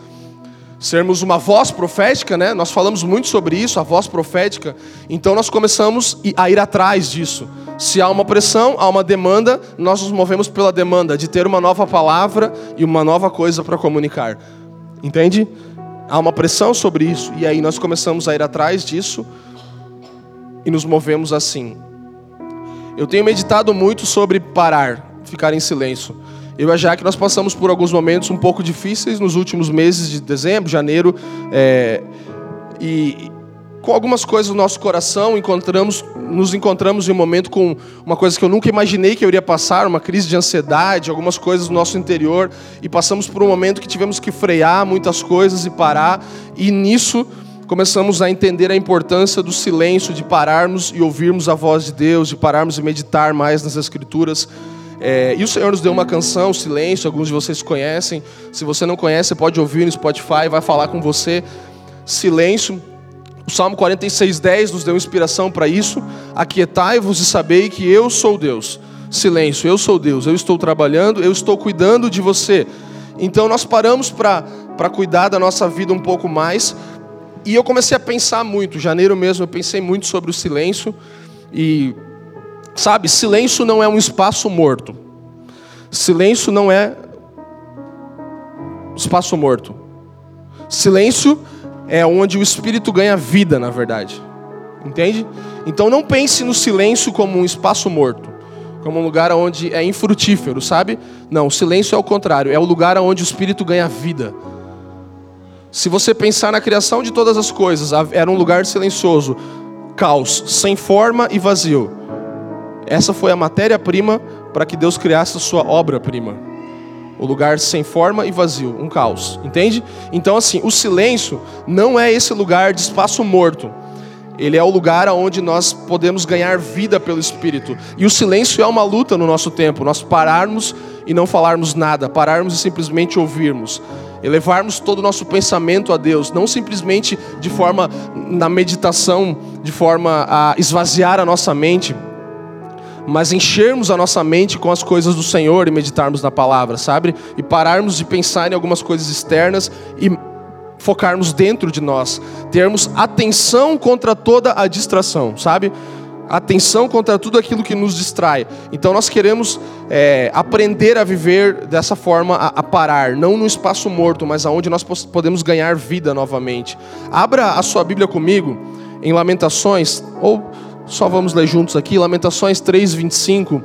B: sermos uma voz profética, né? Nós falamos muito sobre isso, a voz profética. Então nós começamos a ir atrás disso. Se há uma pressão, há uma demanda, nós nos movemos pela demanda de ter uma nova palavra e uma nova coisa para comunicar. Entende? Há uma pressão sobre isso e aí nós começamos a ir atrás disso e nos movemos assim. Eu tenho meditado muito sobre parar, ficar em silêncio. Eu e a que nós passamos por alguns momentos um pouco difíceis nos últimos meses de dezembro, janeiro, é, e com algumas coisas no nosso coração, encontramos, nos encontramos em um momento com uma coisa que eu nunca imaginei que eu iria passar, uma crise de ansiedade, algumas coisas no nosso interior, e passamos por um momento que tivemos que frear muitas coisas e parar, e nisso começamos a entender a importância do silêncio, de pararmos e ouvirmos a voz de Deus, de pararmos e meditar mais nas Escrituras. É, e o Senhor nos deu uma canção, Silêncio, alguns de vocês conhecem. Se você não conhece, pode ouvir no Spotify, vai falar com você. Silêncio. O Salmo 46, 10 nos deu inspiração para isso. Aquietai-vos e sabei que eu sou Deus. Silêncio, eu sou Deus, eu estou trabalhando, eu estou cuidando de você. Então nós paramos para cuidar da nossa vida um pouco mais. E eu comecei a pensar muito, janeiro mesmo, eu pensei muito sobre o silêncio. E Sabe, silêncio não é um espaço morto. Silêncio não é espaço morto. Silêncio é onde o espírito ganha vida, na verdade. Entende? Então não pense no silêncio como um espaço morto, como um lugar onde é infrutífero, sabe? Não, o silêncio é o contrário, é o lugar onde o espírito ganha vida. Se você pensar na criação de todas as coisas, era um lugar silencioso caos, sem forma e vazio. Essa foi a matéria-prima para que Deus criasse a sua obra-prima. O lugar sem forma e vazio, um caos, entende? Então, assim, o silêncio não é esse lugar de espaço morto. Ele é o lugar onde nós podemos ganhar vida pelo Espírito. E o silêncio é uma luta no nosso tempo. Nós pararmos e não falarmos nada, pararmos e simplesmente ouvirmos elevarmos todo o nosso pensamento a Deus, não simplesmente de forma na meditação, de forma a esvaziar a nossa mente, mas enchermos a nossa mente com as coisas do Senhor e meditarmos na palavra, sabe? E pararmos de pensar em algumas coisas externas e focarmos dentro de nós, termos atenção contra toda a distração, sabe? atenção contra tudo aquilo que nos distrai. Então nós queremos é, aprender a viver dessa forma, a, a, parar, não no espaço morto, mas aonde nós podemos ganhar vida novamente. Abra a sua Bíblia comigo em Lamentações, ou só vamos ler juntos aqui, Lamentações 3, 25.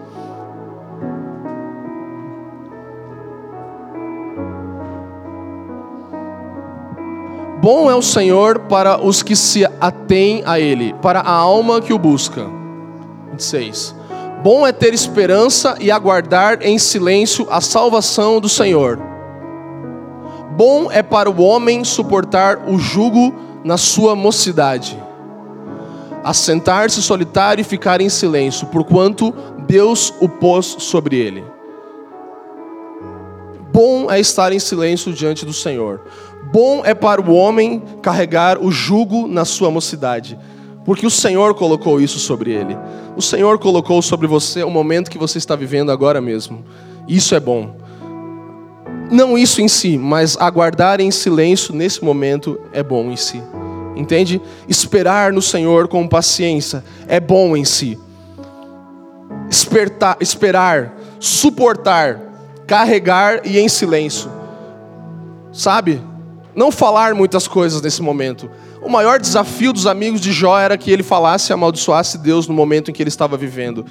B: Bom é o Senhor para os que se atêm a Ele, para a alma que o busca. 26. Bom é ter esperança e aguardar em silêncio a salvação do Senhor. Bom é para o homem suportar o jugo na sua mocidade, assentar-se solitário e ficar em silêncio, porquanto Deus o pôs sobre ele. Bom é estar em silêncio diante do Senhor. Bom é para o homem carregar o jugo na sua mocidade, porque o Senhor colocou isso sobre ele. O Senhor colocou sobre você o momento que você está vivendo agora mesmo. Isso é bom. Não isso em si, mas aguardar em silêncio nesse momento é bom em si. Entende? Esperar no Senhor com paciência é bom em si. Espertar, esperar, suportar, carregar e em silêncio. Sabe? não falar muitas coisas nesse momento. O maior desafio dos amigos de Jó era que ele falasse e amaldiçoasse Deus no momento em que ele estava vivendo.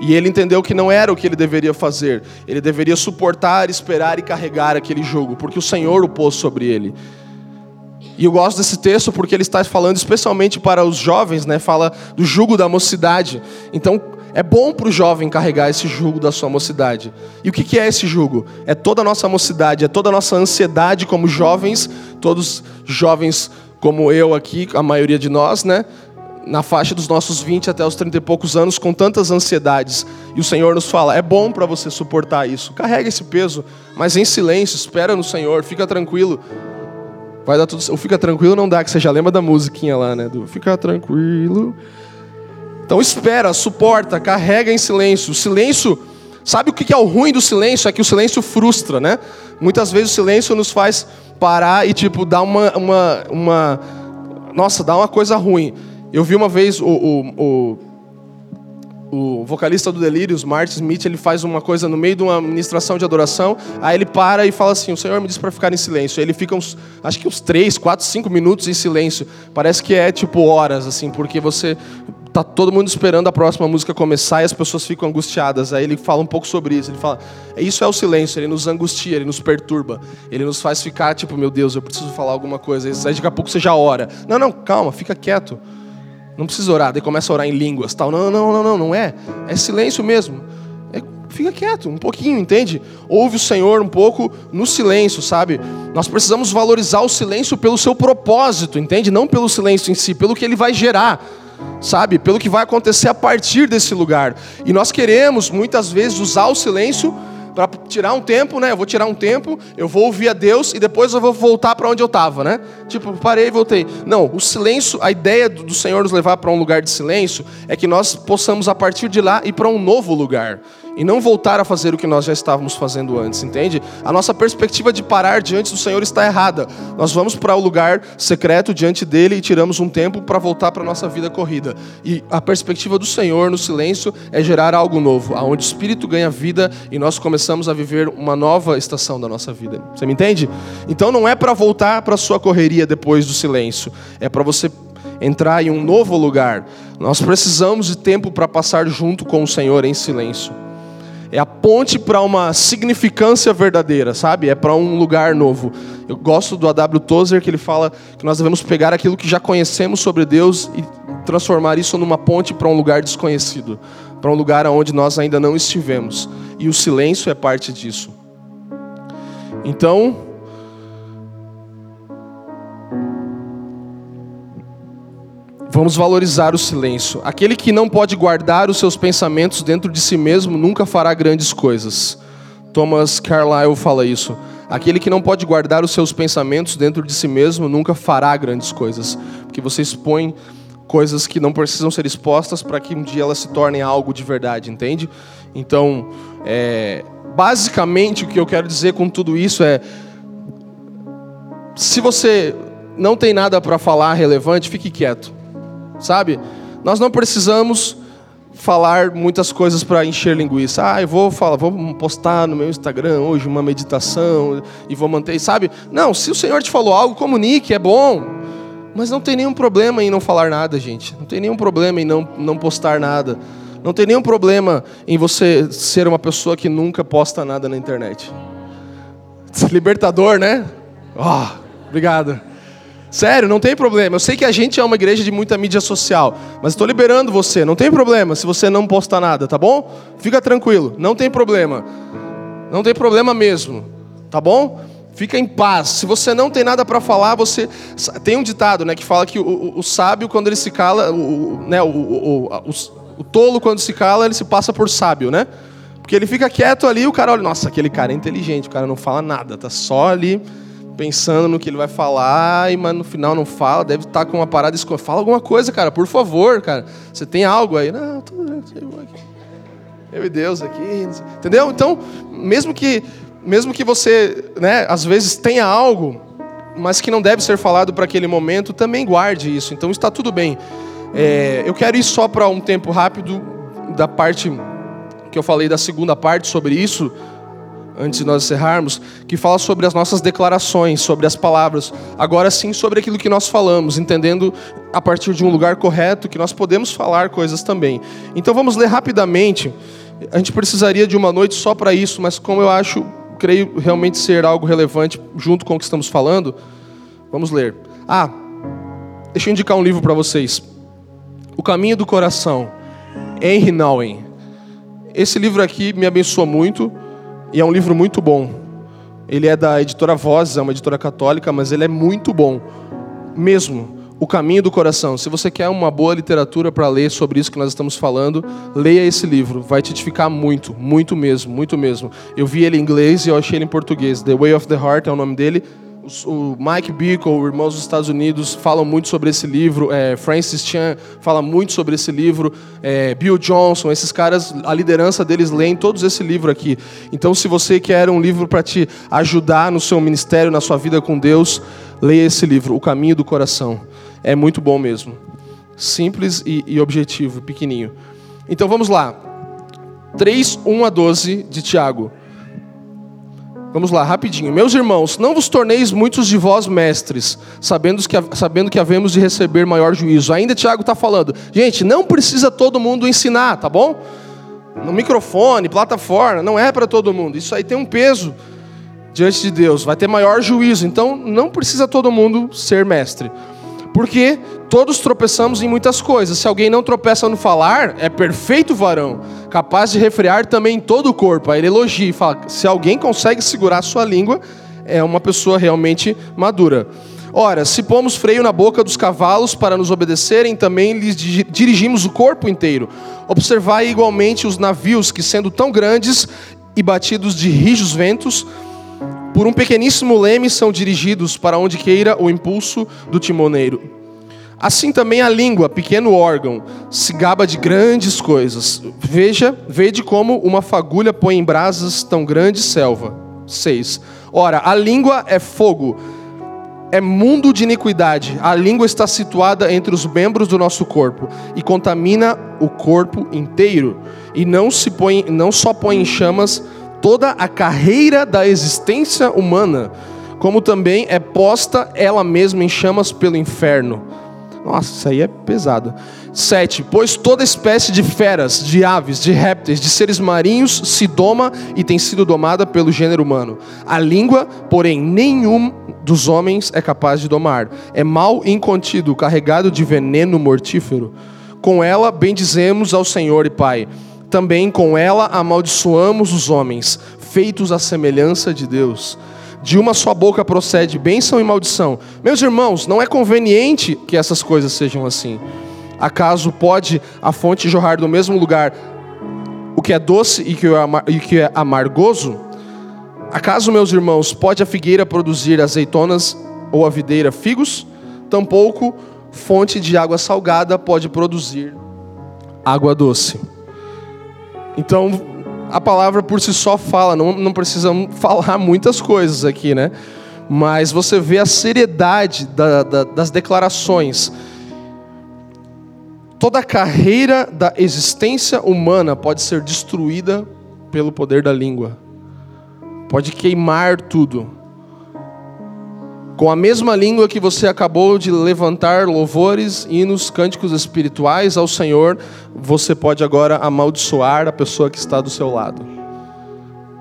B: E ele entendeu que não era o que ele deveria fazer. Ele deveria suportar, esperar e carregar aquele jugo, porque o Senhor o pôs sobre ele. E eu gosto desse texto porque ele está falando especialmente para os jovens, né? Fala do jugo da mocidade. Então, é bom para o jovem carregar esse jugo da sua mocidade. E o que é esse jugo? É toda a nossa mocidade, é toda a nossa ansiedade como jovens, todos jovens como eu aqui, a maioria de nós, né? Na faixa dos nossos 20 até os 30 e poucos anos, com tantas ansiedades. E o Senhor nos fala: é bom para você suportar isso. Carrega esse peso, mas em silêncio, espera no Senhor, fica tranquilo. Vai dar tudo. O fica tranquilo não dá, que você já lembra da musiquinha lá, né? Do fica tranquilo. Então espera, suporta, carrega em silêncio. O silêncio, sabe o que é o ruim do silêncio? É que o silêncio frustra, né? Muitas vezes o silêncio nos faz parar e tipo dar uma, uma, uma nossa, dá uma coisa ruim. Eu vi uma vez o, o, o o vocalista do Delírios, Martin Smith, ele faz uma coisa no meio de uma ministração de adoração, aí ele para e fala assim: O Senhor me disse para ficar em silêncio. Aí ele fica uns, acho que uns 3, 4, 5 minutos em silêncio. Parece que é tipo horas, assim, porque você tá todo mundo esperando a próxima música começar e as pessoas ficam angustiadas. Aí ele fala um pouco sobre isso. Ele fala: Isso é o silêncio, ele nos angustia, ele nos perturba, ele nos faz ficar tipo, meu Deus, eu preciso falar alguma coisa. Aí daqui a pouco você já ora. Não, não, calma, fica quieto. Não precisa orar, daí começa a orar em línguas, tal. Não, não, não, não, não é. É silêncio mesmo. É, fica quieto, um pouquinho, entende? Ouve o Senhor um pouco no silêncio, sabe? Nós precisamos valorizar o silêncio pelo seu propósito, entende? Não pelo silêncio em si, pelo que ele vai gerar sabe? Pelo que vai acontecer a partir desse lugar. E nós queremos muitas vezes usar o silêncio para tirar um tempo, né? Eu vou tirar um tempo, eu vou ouvir a Deus e depois eu vou voltar para onde eu estava, né? Tipo, parei e voltei. Não, o silêncio, a ideia do Senhor nos levar para um lugar de silêncio é que nós possamos a partir de lá ir para um novo lugar e não voltar a fazer o que nós já estávamos fazendo antes, entende? A nossa perspectiva de parar diante do Senhor está errada. Nós vamos para o lugar secreto diante dele e tiramos um tempo para voltar para a nossa vida corrida. E a perspectiva do Senhor no silêncio é gerar algo novo, aonde o Espírito ganha vida e nós começamos a viver uma nova estação da nossa vida. Você me entende? Então não é para voltar para a sua correria depois do silêncio, é para você entrar em um novo lugar. Nós precisamos de tempo para passar junto com o Senhor em silêncio. É a ponte para uma significância verdadeira, sabe? É para um lugar novo. Eu gosto do A.W. Tozer que ele fala que nós devemos pegar aquilo que já conhecemos sobre Deus e transformar isso numa ponte para um lugar desconhecido, para um lugar onde nós ainda não estivemos. E o silêncio é parte disso. Então, Vamos valorizar o silêncio. Aquele que não pode guardar os seus pensamentos dentro de si mesmo nunca fará grandes coisas. Thomas Carlyle fala isso. Aquele que não pode guardar os seus pensamentos dentro de si mesmo nunca fará grandes coisas, porque você expõe coisas que não precisam ser expostas para que um dia elas se tornem algo de verdade, entende? Então, é, basicamente o que eu quero dizer com tudo isso é: se você não tem nada para falar relevante, fique quieto sabe? Nós não precisamos falar muitas coisas para encher linguiça. Ah, eu vou falar, vou postar no meu Instagram hoje uma meditação e vou manter, sabe? Não, se o Senhor te falou algo, comunique, é bom. Mas não tem nenhum problema em não falar nada, gente. Não tem nenhum problema em não, não postar nada. Não tem nenhum problema em você ser uma pessoa que nunca posta nada na internet. Libertador, né? Oh, obrigado. Sério, não tem problema. Eu sei que a gente é uma igreja de muita mídia social, mas estou liberando você. Não tem problema se você não postar nada, tá bom? Fica tranquilo, não tem problema. Não tem problema mesmo, tá bom? Fica em paz. Se você não tem nada para falar, você tem um ditado, né, que fala que o, o, o sábio quando ele se cala, o, né, o, tolo quando se cala, ele se passa por sábio, né? Porque ele fica quieto ali, o cara olha, nossa, aquele cara é inteligente, o cara não fala nada, tá só ali pensando no que ele vai falar, e, mas no final não fala, deve estar com uma parada escondida. Fala alguma coisa, cara, por favor, cara. Você tem algo aí? Não, tudo eu e Deus aqui. Entendeu? Então, mesmo que, mesmo que você, né, às vezes tenha algo, mas que não deve ser falado para aquele momento, também guarde isso. Então está tudo bem. É, eu quero ir só para um tempo rápido da parte que eu falei da segunda parte sobre isso antes de nós encerrarmos, que fala sobre as nossas declarações, sobre as palavras. Agora sim, sobre aquilo que nós falamos, entendendo a partir de um lugar correto que nós podemos falar coisas também. Então vamos ler rapidamente. A gente precisaria de uma noite só para isso, mas como eu acho, creio realmente ser algo relevante junto com o que estamos falando, vamos ler. Ah, deixa eu indicar um livro para vocês. O Caminho do Coração, Henry Nouwen. Esse livro aqui me abençoou muito. E é um livro muito bom. Ele é da editora Voz, é uma editora católica, mas ele é muito bom. Mesmo. O Caminho do Coração. Se você quer uma boa literatura para ler sobre isso que nós estamos falando, leia esse livro. Vai te edificar muito, muito mesmo, muito mesmo. Eu vi ele em inglês e eu achei ele em português. The Way of the Heart é o nome dele o Mike Bickle, Irmãos dos Estados Unidos, falam muito sobre esse livro. É, Francis Chan fala muito sobre esse livro. É, Bill Johnson, esses caras, a liderança deles leem todos esse livro aqui. Então, se você quer um livro para te ajudar no seu ministério, na sua vida com Deus, leia esse livro, O Caminho do Coração. É muito bom mesmo. Simples e, e objetivo, pequenininho. Então, vamos lá. 3, 1 a 12 de Tiago. Vamos lá, rapidinho. Meus irmãos, não vos torneis muitos de vós mestres, sabendo que, sabendo que havemos de receber maior juízo. Ainda Tiago está falando, gente, não precisa todo mundo ensinar, tá bom? No microfone, plataforma, não é para todo mundo. Isso aí tem um peso diante de Deus, vai ter maior juízo. Então, não precisa todo mundo ser mestre. Porque todos tropeçamos em muitas coisas. Se alguém não tropeça no falar, é perfeito varão, capaz de refrear também todo o corpo. Aí ele elogia e fala: se alguém consegue segurar a sua língua, é uma pessoa realmente madura. Ora, se pomos freio na boca dos cavalos para nos obedecerem, também lhes dirigimos o corpo inteiro. Observai igualmente os navios que, sendo tão grandes e batidos de rijos ventos, por um pequeníssimo leme são dirigidos para onde queira o impulso do timoneiro. Assim também a língua, pequeno órgão, se gaba de grandes coisas. Veja, vede como uma fagulha põe em brasas tão grande selva. 6. Ora, a língua é fogo, é mundo de iniquidade. A língua está situada entre os membros do nosso corpo e contamina o corpo inteiro. E não se põe, não só põe em chamas toda a carreira da existência humana, como também é posta ela mesma em chamas pelo inferno. Nossa, isso aí é pesado. 7. Pois toda espécie de feras, de aves, de répteis, de seres marinhos se doma e tem sido domada pelo gênero humano. A língua, porém, nenhum dos homens é capaz de domar. É mal incontido, carregado de veneno mortífero. Com ela bendizemos ao Senhor e Pai. Também com ela amaldiçoamos os homens, feitos à semelhança de Deus de uma só boca procede bênção e maldição. Meus irmãos, não é conveniente que essas coisas sejam assim. Acaso pode a fonte jorrar do mesmo lugar o que é doce e o que é amargoso? Acaso, meus irmãos, pode a figueira produzir azeitonas ou a videira figos? Tampouco fonte de água salgada pode produzir água doce. Então, a palavra por si só fala, não, não precisamos falar muitas coisas aqui, né? Mas você vê a seriedade da, da, das declarações. Toda a carreira da existência humana pode ser destruída pelo poder da língua, pode queimar tudo. Com a mesma língua que você acabou de levantar louvores, hinos, cânticos espirituais ao Senhor, você pode agora amaldiçoar a pessoa que está do seu lado.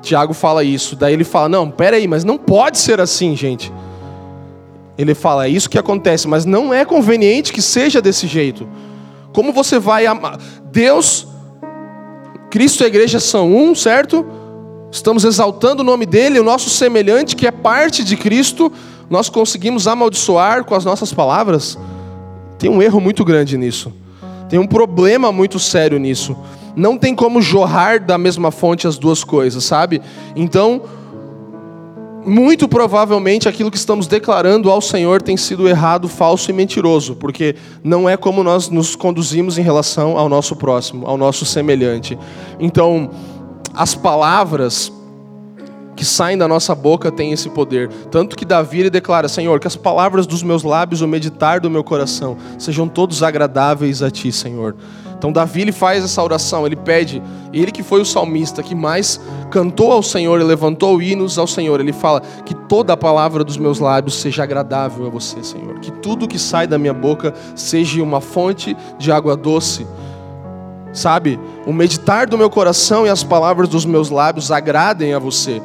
B: Tiago fala isso, daí ele fala: Não, peraí, mas não pode ser assim, gente. Ele fala: É isso que acontece, mas não é conveniente que seja desse jeito. Como você vai amar? Deus, Cristo e a igreja são um, certo? Estamos exaltando o nome dele, o nosso semelhante, que é parte de Cristo nós conseguimos amaldiçoar com as nossas palavras, tem um erro muito grande nisso. Tem um problema muito sério nisso. Não tem como jorrar da mesma fonte as duas coisas, sabe? Então, muito provavelmente aquilo que estamos declarando ao Senhor tem sido errado, falso e mentiroso, porque não é como nós nos conduzimos em relação ao nosso próximo, ao nosso semelhante. Então, as palavras que saem da nossa boca têm esse poder. Tanto que Davi ele declara: Senhor, que as palavras dos meus lábios, o meditar do meu coração, sejam todos agradáveis a ti, Senhor. Então Davi ele faz essa oração, ele pede, ele que foi o salmista que mais cantou ao Senhor e levantou hinos ao Senhor, ele fala que toda a palavra dos meus lábios seja agradável a você, Senhor. Que tudo que sai da minha boca seja uma fonte de água doce sabe? O meditar do meu coração e as palavras dos meus lábios agradem a você.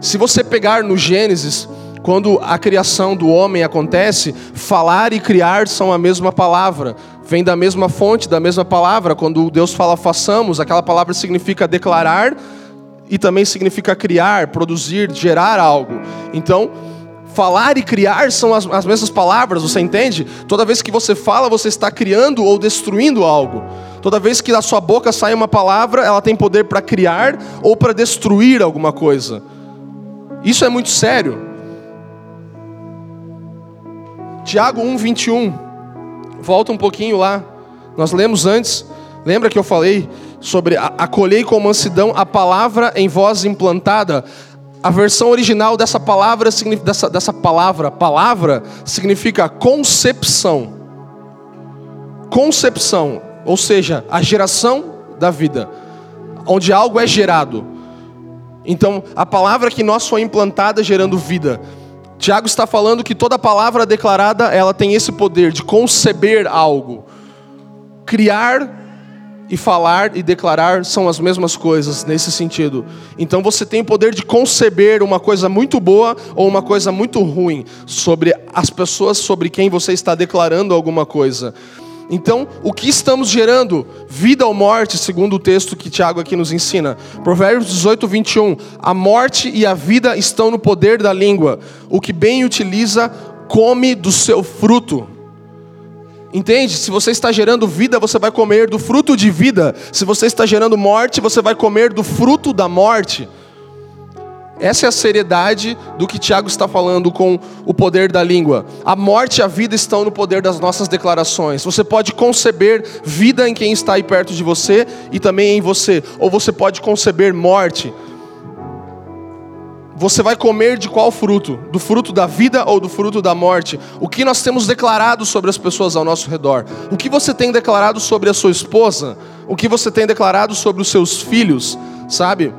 B: Se você pegar no Gênesis, quando a criação do homem acontece, falar e criar são a mesma palavra, vem da mesma fonte, da mesma palavra. Quando Deus fala façamos, aquela palavra significa declarar e também significa criar, produzir, gerar algo. Então, falar e criar são as, as mesmas palavras, você entende? Toda vez que você fala, você está criando ou destruindo algo. Toda vez que da sua boca sai uma palavra, ela tem poder para criar ou para destruir alguma coisa. Isso é muito sério. Tiago 1, 21. Volta um pouquinho lá. Nós lemos antes. Lembra que eu falei sobre acolhei com mansidão a palavra em voz implantada? A versão original dessa palavra, dessa, dessa palavra, palavra, significa concepção. Concepção, ou seja, a geração da vida, onde algo é gerado. Então, a palavra que nós foi implantada gerando vida. Tiago está falando que toda palavra declarada, ela tem esse poder de conceber algo. Criar e falar e declarar são as mesmas coisas nesse sentido. Então você tem o poder de conceber uma coisa muito boa ou uma coisa muito ruim sobre as pessoas sobre quem você está declarando alguma coisa. Então, o que estamos gerando? Vida ou morte, segundo o texto que Tiago aqui nos ensina. Provérbios 18, 21. A morte e a vida estão no poder da língua. O que bem utiliza, come do seu fruto. Entende? Se você está gerando vida, você vai comer do fruto de vida. Se você está gerando morte, você vai comer do fruto da morte. Essa é a seriedade do que Tiago está falando com o poder da língua. A morte e a vida estão no poder das nossas declarações. Você pode conceber vida em quem está aí perto de você e também em você, ou você pode conceber morte. Você vai comer de qual fruto? Do fruto da vida ou do fruto da morte? O que nós temos declarado sobre as pessoas ao nosso redor? O que você tem declarado sobre a sua esposa? O que você tem declarado sobre os seus filhos? Sabe?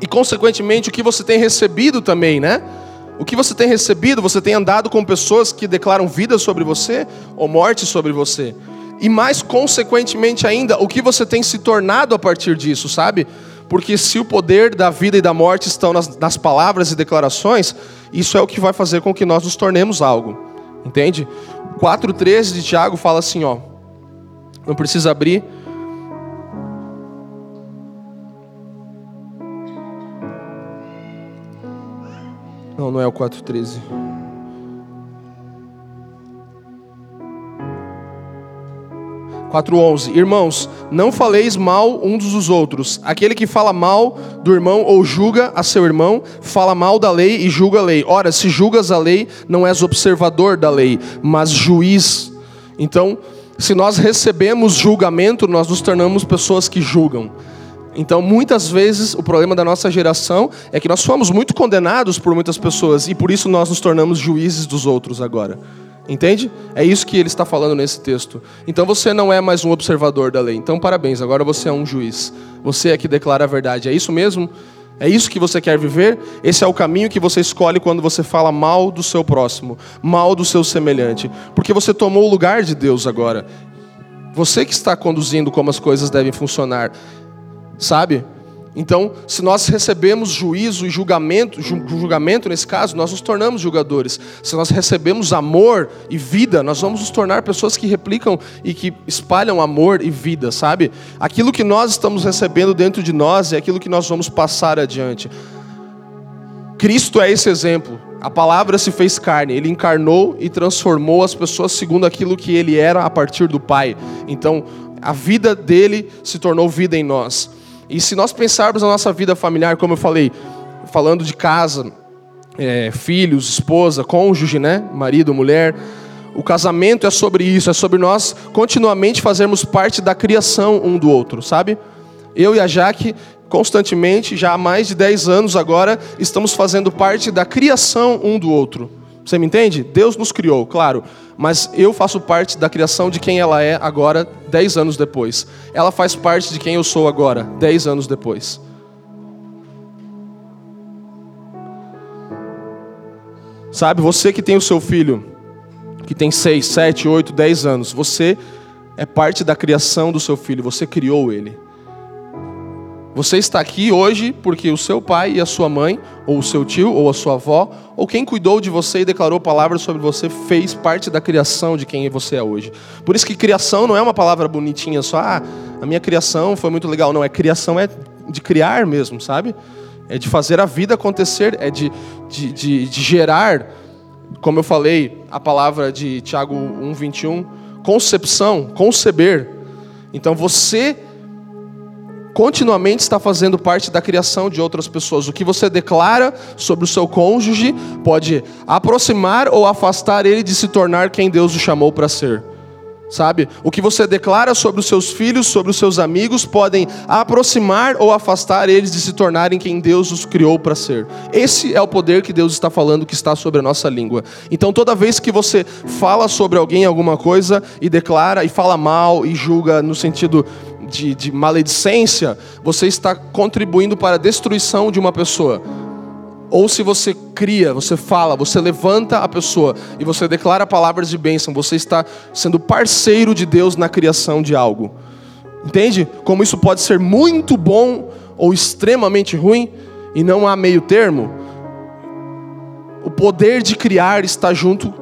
B: E consequentemente o que você tem recebido também, né? O que você tem recebido? Você tem andado com pessoas que declaram vida sobre você ou morte sobre você? E mais consequentemente ainda, o que você tem se tornado a partir disso, sabe? Porque se o poder da vida e da morte estão nas, nas palavras e declarações, isso é o que vai fazer com que nós nos tornemos algo. Entende? 4,13 de Tiago fala assim, ó. Não precisa abrir. O 4,13. 4:11 Irmãos, não faleis mal uns dos outros. Aquele que fala mal do irmão ou julga a seu irmão, fala mal da lei e julga a lei. Ora, se julgas a lei, não és observador da lei, mas juiz. Então, se nós recebemos julgamento, nós nos tornamos pessoas que julgam. Então, muitas vezes, o problema da nossa geração é que nós fomos muito condenados por muitas pessoas e por isso nós nos tornamos juízes dos outros agora. Entende? É isso que ele está falando nesse texto. Então você não é mais um observador da lei. Então parabéns, agora você é um juiz. Você é que declara a verdade. É isso mesmo? É isso que você quer viver? Esse é o caminho que você escolhe quando você fala mal do seu próximo, mal do seu semelhante. Porque você tomou o lugar de Deus agora. Você que está conduzindo como as coisas devem funcionar. Sabe? Então, se nós recebemos juízo e julgamento, julgamento nesse caso, nós nos tornamos julgadores. Se nós recebemos amor e vida, nós vamos nos tornar pessoas que replicam e que espalham amor e vida, sabe? Aquilo que nós estamos recebendo dentro de nós é aquilo que nós vamos passar adiante. Cristo é esse exemplo. A palavra se fez carne, ele encarnou e transformou as pessoas segundo aquilo que ele era a partir do Pai. Então, a vida dele se tornou vida em nós. E se nós pensarmos na nossa vida familiar, como eu falei, falando de casa, é, filhos, esposa, cônjuge, né? marido, mulher, o casamento é sobre isso, é sobre nós continuamente fazermos parte da criação um do outro, sabe? Eu e a Jaque, constantemente, já há mais de 10 anos agora, estamos fazendo parte da criação um do outro. Você me entende? Deus nos criou, claro, mas eu faço parte da criação de quem ela é agora, dez anos depois. Ela faz parte de quem eu sou agora, dez anos depois. Sabe, você que tem o seu filho, que tem seis, sete, oito, dez anos, você é parte da criação do seu filho, você criou ele. Você está aqui hoje porque o seu pai e a sua mãe, ou o seu tio, ou a sua avó, ou quem cuidou de você e declarou palavras sobre você, fez parte da criação de quem você é hoje. Por isso que criação não é uma palavra bonitinha, só ah, a minha criação foi muito legal. Não, é criação é de criar mesmo, sabe? É de fazer a vida acontecer, é de, de, de, de gerar, como eu falei, a palavra de Tiago 1,21, concepção, conceber. Então você continuamente está fazendo parte da criação de outras pessoas. O que você declara sobre o seu cônjuge pode aproximar ou afastar ele de se tornar quem Deus o chamou para ser. Sabe? O que você declara sobre os seus filhos, sobre os seus amigos, podem aproximar ou afastar eles de se tornarem quem Deus os criou para ser. Esse é o poder que Deus está falando que está sobre a nossa língua. Então, toda vez que você fala sobre alguém alguma coisa e declara e fala mal e julga no sentido de, de maledicência, você está contribuindo para a destruição de uma pessoa. Ou se você cria, você fala, você levanta a pessoa e você declara palavras de bênção, você está sendo parceiro de Deus na criação de algo. Entende? Como isso pode ser muito bom ou extremamente ruim e não há meio termo. O poder de criar está junto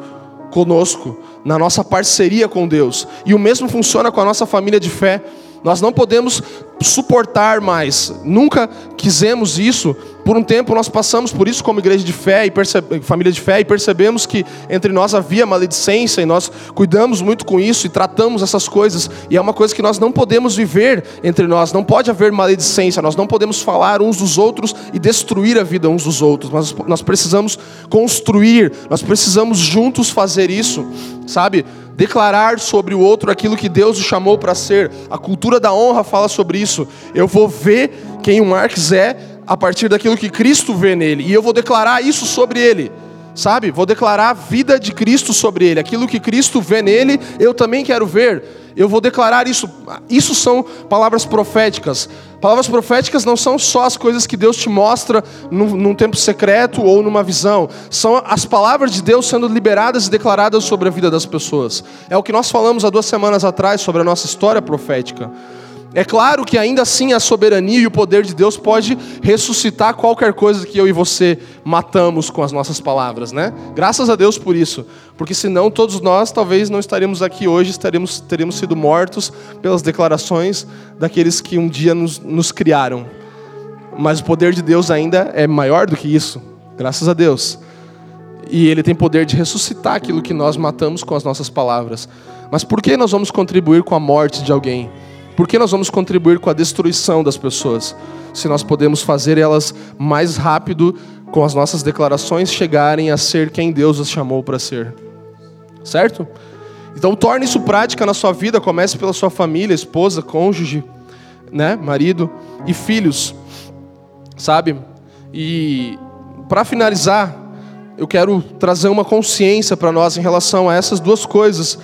B: conosco, na nossa parceria com Deus. E o mesmo funciona com a nossa família de fé. Nós não podemos suportar mais. Nunca quisemos isso. Por um tempo nós passamos por isso como igreja de fé e família de fé e percebemos que entre nós havia maledicência e nós cuidamos muito com isso e tratamos essas coisas. E é uma coisa que nós não podemos viver entre nós. Não pode haver maledicência. Nós não podemos falar uns dos outros e destruir a vida uns dos outros. Mas nós precisamos construir. Nós precisamos juntos fazer isso, sabe? Declarar sobre o outro aquilo que Deus o chamou para ser. A cultura da honra fala sobre isso. Eu vou ver quem o Marx é a partir daquilo que Cristo vê nele, e eu vou declarar isso sobre ele. Sabe? Vou declarar a vida de Cristo sobre ele. Aquilo que Cristo vê nele, eu também quero ver. Eu vou declarar isso. Isso são palavras proféticas. Palavras proféticas não são só as coisas que Deus te mostra num, num, tempo secreto ou numa visão. São as palavras de Deus sendo liberadas e declaradas sobre a vida das pessoas. É o que nós falamos há duas semanas atrás sobre a nossa história profética. É claro que ainda assim a soberania e o poder de Deus pode ressuscitar qualquer coisa que eu e você matamos com as nossas palavras, né? Graças a Deus por isso, porque senão todos nós talvez não estaríamos aqui hoje, estaríamos teríamos sido mortos pelas declarações daqueles que um dia nos, nos criaram. Mas o poder de Deus ainda é maior do que isso, graças a Deus. E Ele tem poder de ressuscitar aquilo que nós matamos com as nossas palavras. Mas por que nós vamos contribuir com a morte de alguém? Por que nós vamos contribuir com a destruição das pessoas? Se nós podemos fazer elas mais rápido, com as nossas declarações, chegarem a ser quem Deus as chamou para ser. Certo? Então torne isso prática na sua vida, comece pela sua família, esposa, cônjuge, né, marido e filhos. Sabe? E para finalizar, eu quero trazer uma consciência para nós em relação a essas duas coisas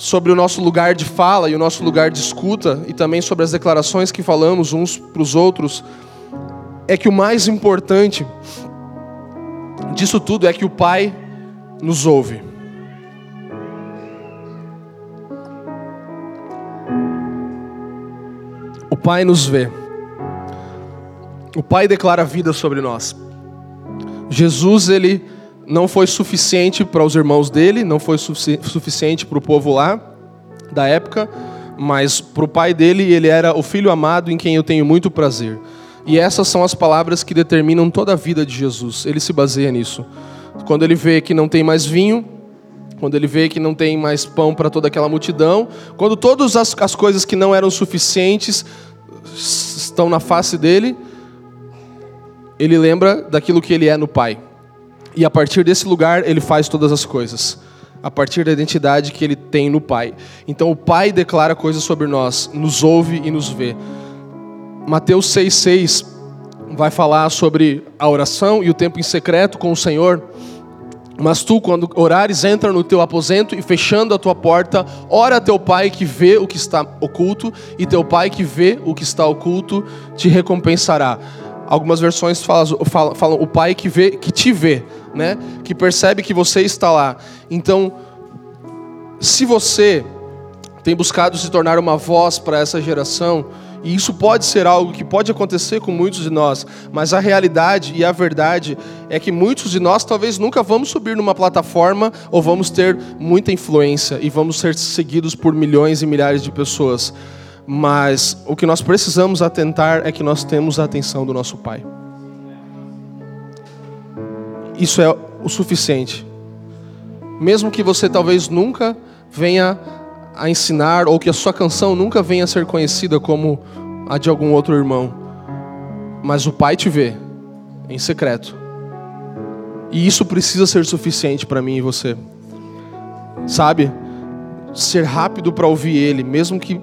B: sobre o nosso lugar de fala e o nosso lugar de escuta, e também sobre as declarações que falamos uns para os outros, é que o mais importante disso tudo é que o Pai nos ouve. O Pai nos vê. O Pai declara vida sobre nós. Jesus, ele não foi suficiente para os irmãos dele, não foi sufici suficiente para o povo lá da época, mas para o pai dele, ele era o filho amado em quem eu tenho muito prazer. E essas são as palavras que determinam toda a vida de Jesus. Ele se baseia nisso. Quando ele vê que não tem mais vinho, quando ele vê que não tem mais pão para toda aquela multidão, quando todas as, as coisas que não eram suficientes estão na face dele, ele lembra daquilo que ele é no Pai. E a partir desse lugar ele faz todas as coisas. A partir da identidade que ele tem no Pai. Então o Pai declara coisas sobre nós, nos ouve e nos vê. Mateus 6,6 vai falar sobre a oração e o tempo em secreto com o Senhor. Mas tu, quando orares, entra no teu aposento e fechando a tua porta, ora a teu pai que vê o que está oculto, e teu pai que vê o que está oculto te recompensará. Algumas versões falam, falam, falam o pai que vê, que te vê né? Que percebe que você está lá. Então, se você tem buscado se tornar uma voz para essa geração, e isso pode ser algo que pode acontecer com muitos de nós, mas a realidade e a verdade é que muitos de nós talvez nunca vamos subir numa plataforma ou vamos ter muita influência e vamos ser seguidos por milhões e milhares de pessoas. Mas o que nós precisamos atentar é que nós temos a atenção do nosso Pai isso é o suficiente. Mesmo que você talvez nunca venha a ensinar, ou que a sua canção nunca venha a ser conhecida como a de algum outro irmão, mas o Pai te vê em secreto. E isso precisa ser suficiente para mim e você. Sabe? Ser rápido para ouvir Ele, mesmo que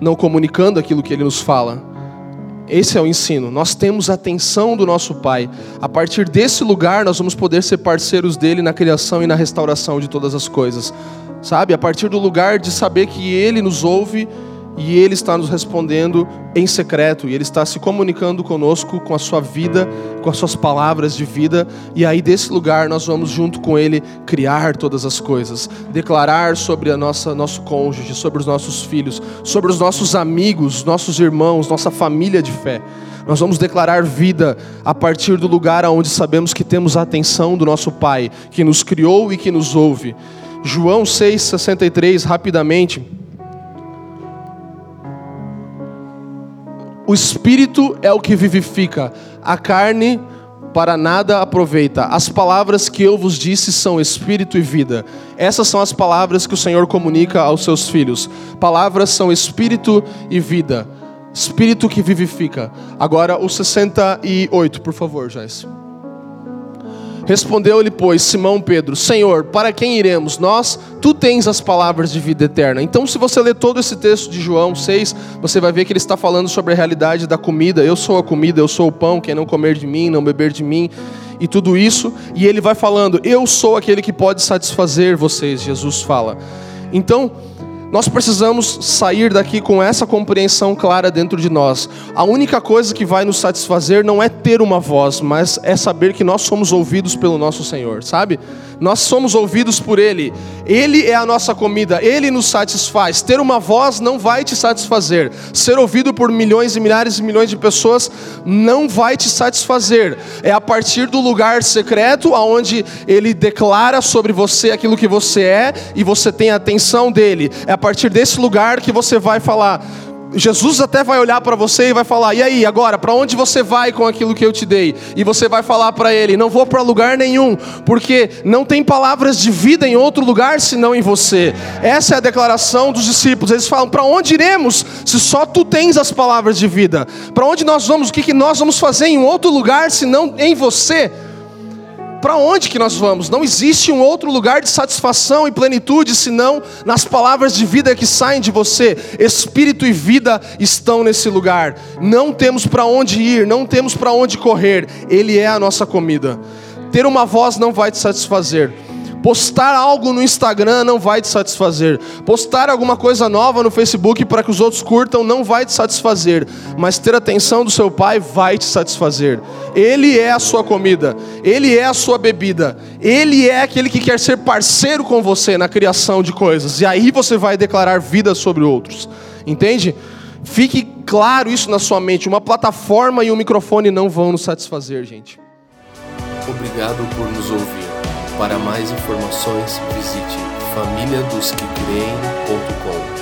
B: não comunicando aquilo que Ele nos fala esse é o ensino. Nós temos a atenção do nosso Pai. A partir desse lugar, nós vamos poder ser parceiros dele na criação e na restauração de todas as coisas. Sabe? A partir do lugar de saber que ele nos ouve e Ele está nos respondendo em secreto, e Ele está se comunicando conosco com a sua vida, com as suas palavras de vida, e aí desse lugar nós vamos junto com Ele criar todas as coisas, declarar sobre a nossa nosso cônjuge, sobre os nossos filhos, sobre os nossos amigos, nossos irmãos, nossa família de fé. Nós vamos declarar vida a partir do lugar onde sabemos que temos a atenção do nosso Pai, que nos criou e que nos ouve. João 6,63, rapidamente. O espírito é o que vivifica, a carne para nada aproveita. As palavras que eu vos disse são espírito e vida. Essas são as palavras que o Senhor comunica aos seus filhos. Palavras são espírito e vida. Espírito que vivifica. Agora o 68, por favor, Joyce. Respondeu-lhe, pois, Simão Pedro: Senhor, para quem iremos? Nós, tu tens as palavras de vida eterna. Então, se você ler todo esse texto de João 6, você vai ver que ele está falando sobre a realidade da comida. Eu sou a comida, eu sou o pão, quem não comer de mim, não beber de mim, e tudo isso. E ele vai falando: Eu sou aquele que pode satisfazer vocês, Jesus fala. Então, nós precisamos sair daqui com essa compreensão clara dentro de nós. A única coisa que vai nos satisfazer não é ter uma voz, mas é saber que nós somos ouvidos pelo nosso Senhor, sabe? Nós somos ouvidos por Ele, Ele é a nossa comida, Ele nos satisfaz. Ter uma voz não vai te satisfazer, ser ouvido por milhões e milhares e milhões de pessoas não vai te satisfazer. É a partir do lugar secreto, aonde Ele declara sobre você aquilo que você é e você tem a atenção dele. É a partir desse lugar que você vai falar Jesus até vai olhar para você e vai falar: "E aí, agora, para onde você vai com aquilo que eu te dei?" E você vai falar para ele: "Não vou para lugar nenhum, porque não tem palavras de vida em outro lugar senão em você." Essa é a declaração dos discípulos. Eles falam: "Para onde iremos se só tu tens as palavras de vida? Para onde nós vamos? O que que nós vamos fazer em outro lugar senão em você?" Para onde que nós vamos? Não existe um outro lugar de satisfação e plenitude senão nas palavras de vida que saem de você. Espírito e vida estão nesse lugar. Não temos para onde ir, não temos para onde correr. Ele é a nossa comida. Ter uma voz não vai te satisfazer. Postar algo no Instagram não vai te satisfazer. Postar alguma coisa nova no Facebook para que os outros curtam não vai te satisfazer. Mas ter atenção do seu pai vai te satisfazer. Ele é a sua comida, ele é a sua bebida, ele é aquele que quer ser parceiro com você na criação de coisas. E aí você vai declarar vida sobre outros. Entende? Fique claro isso na sua mente. Uma plataforma e um microfone não vão nos satisfazer, gente.
A: Obrigado por nos ouvir. Para mais informações, visite famíliadosquecreem.com.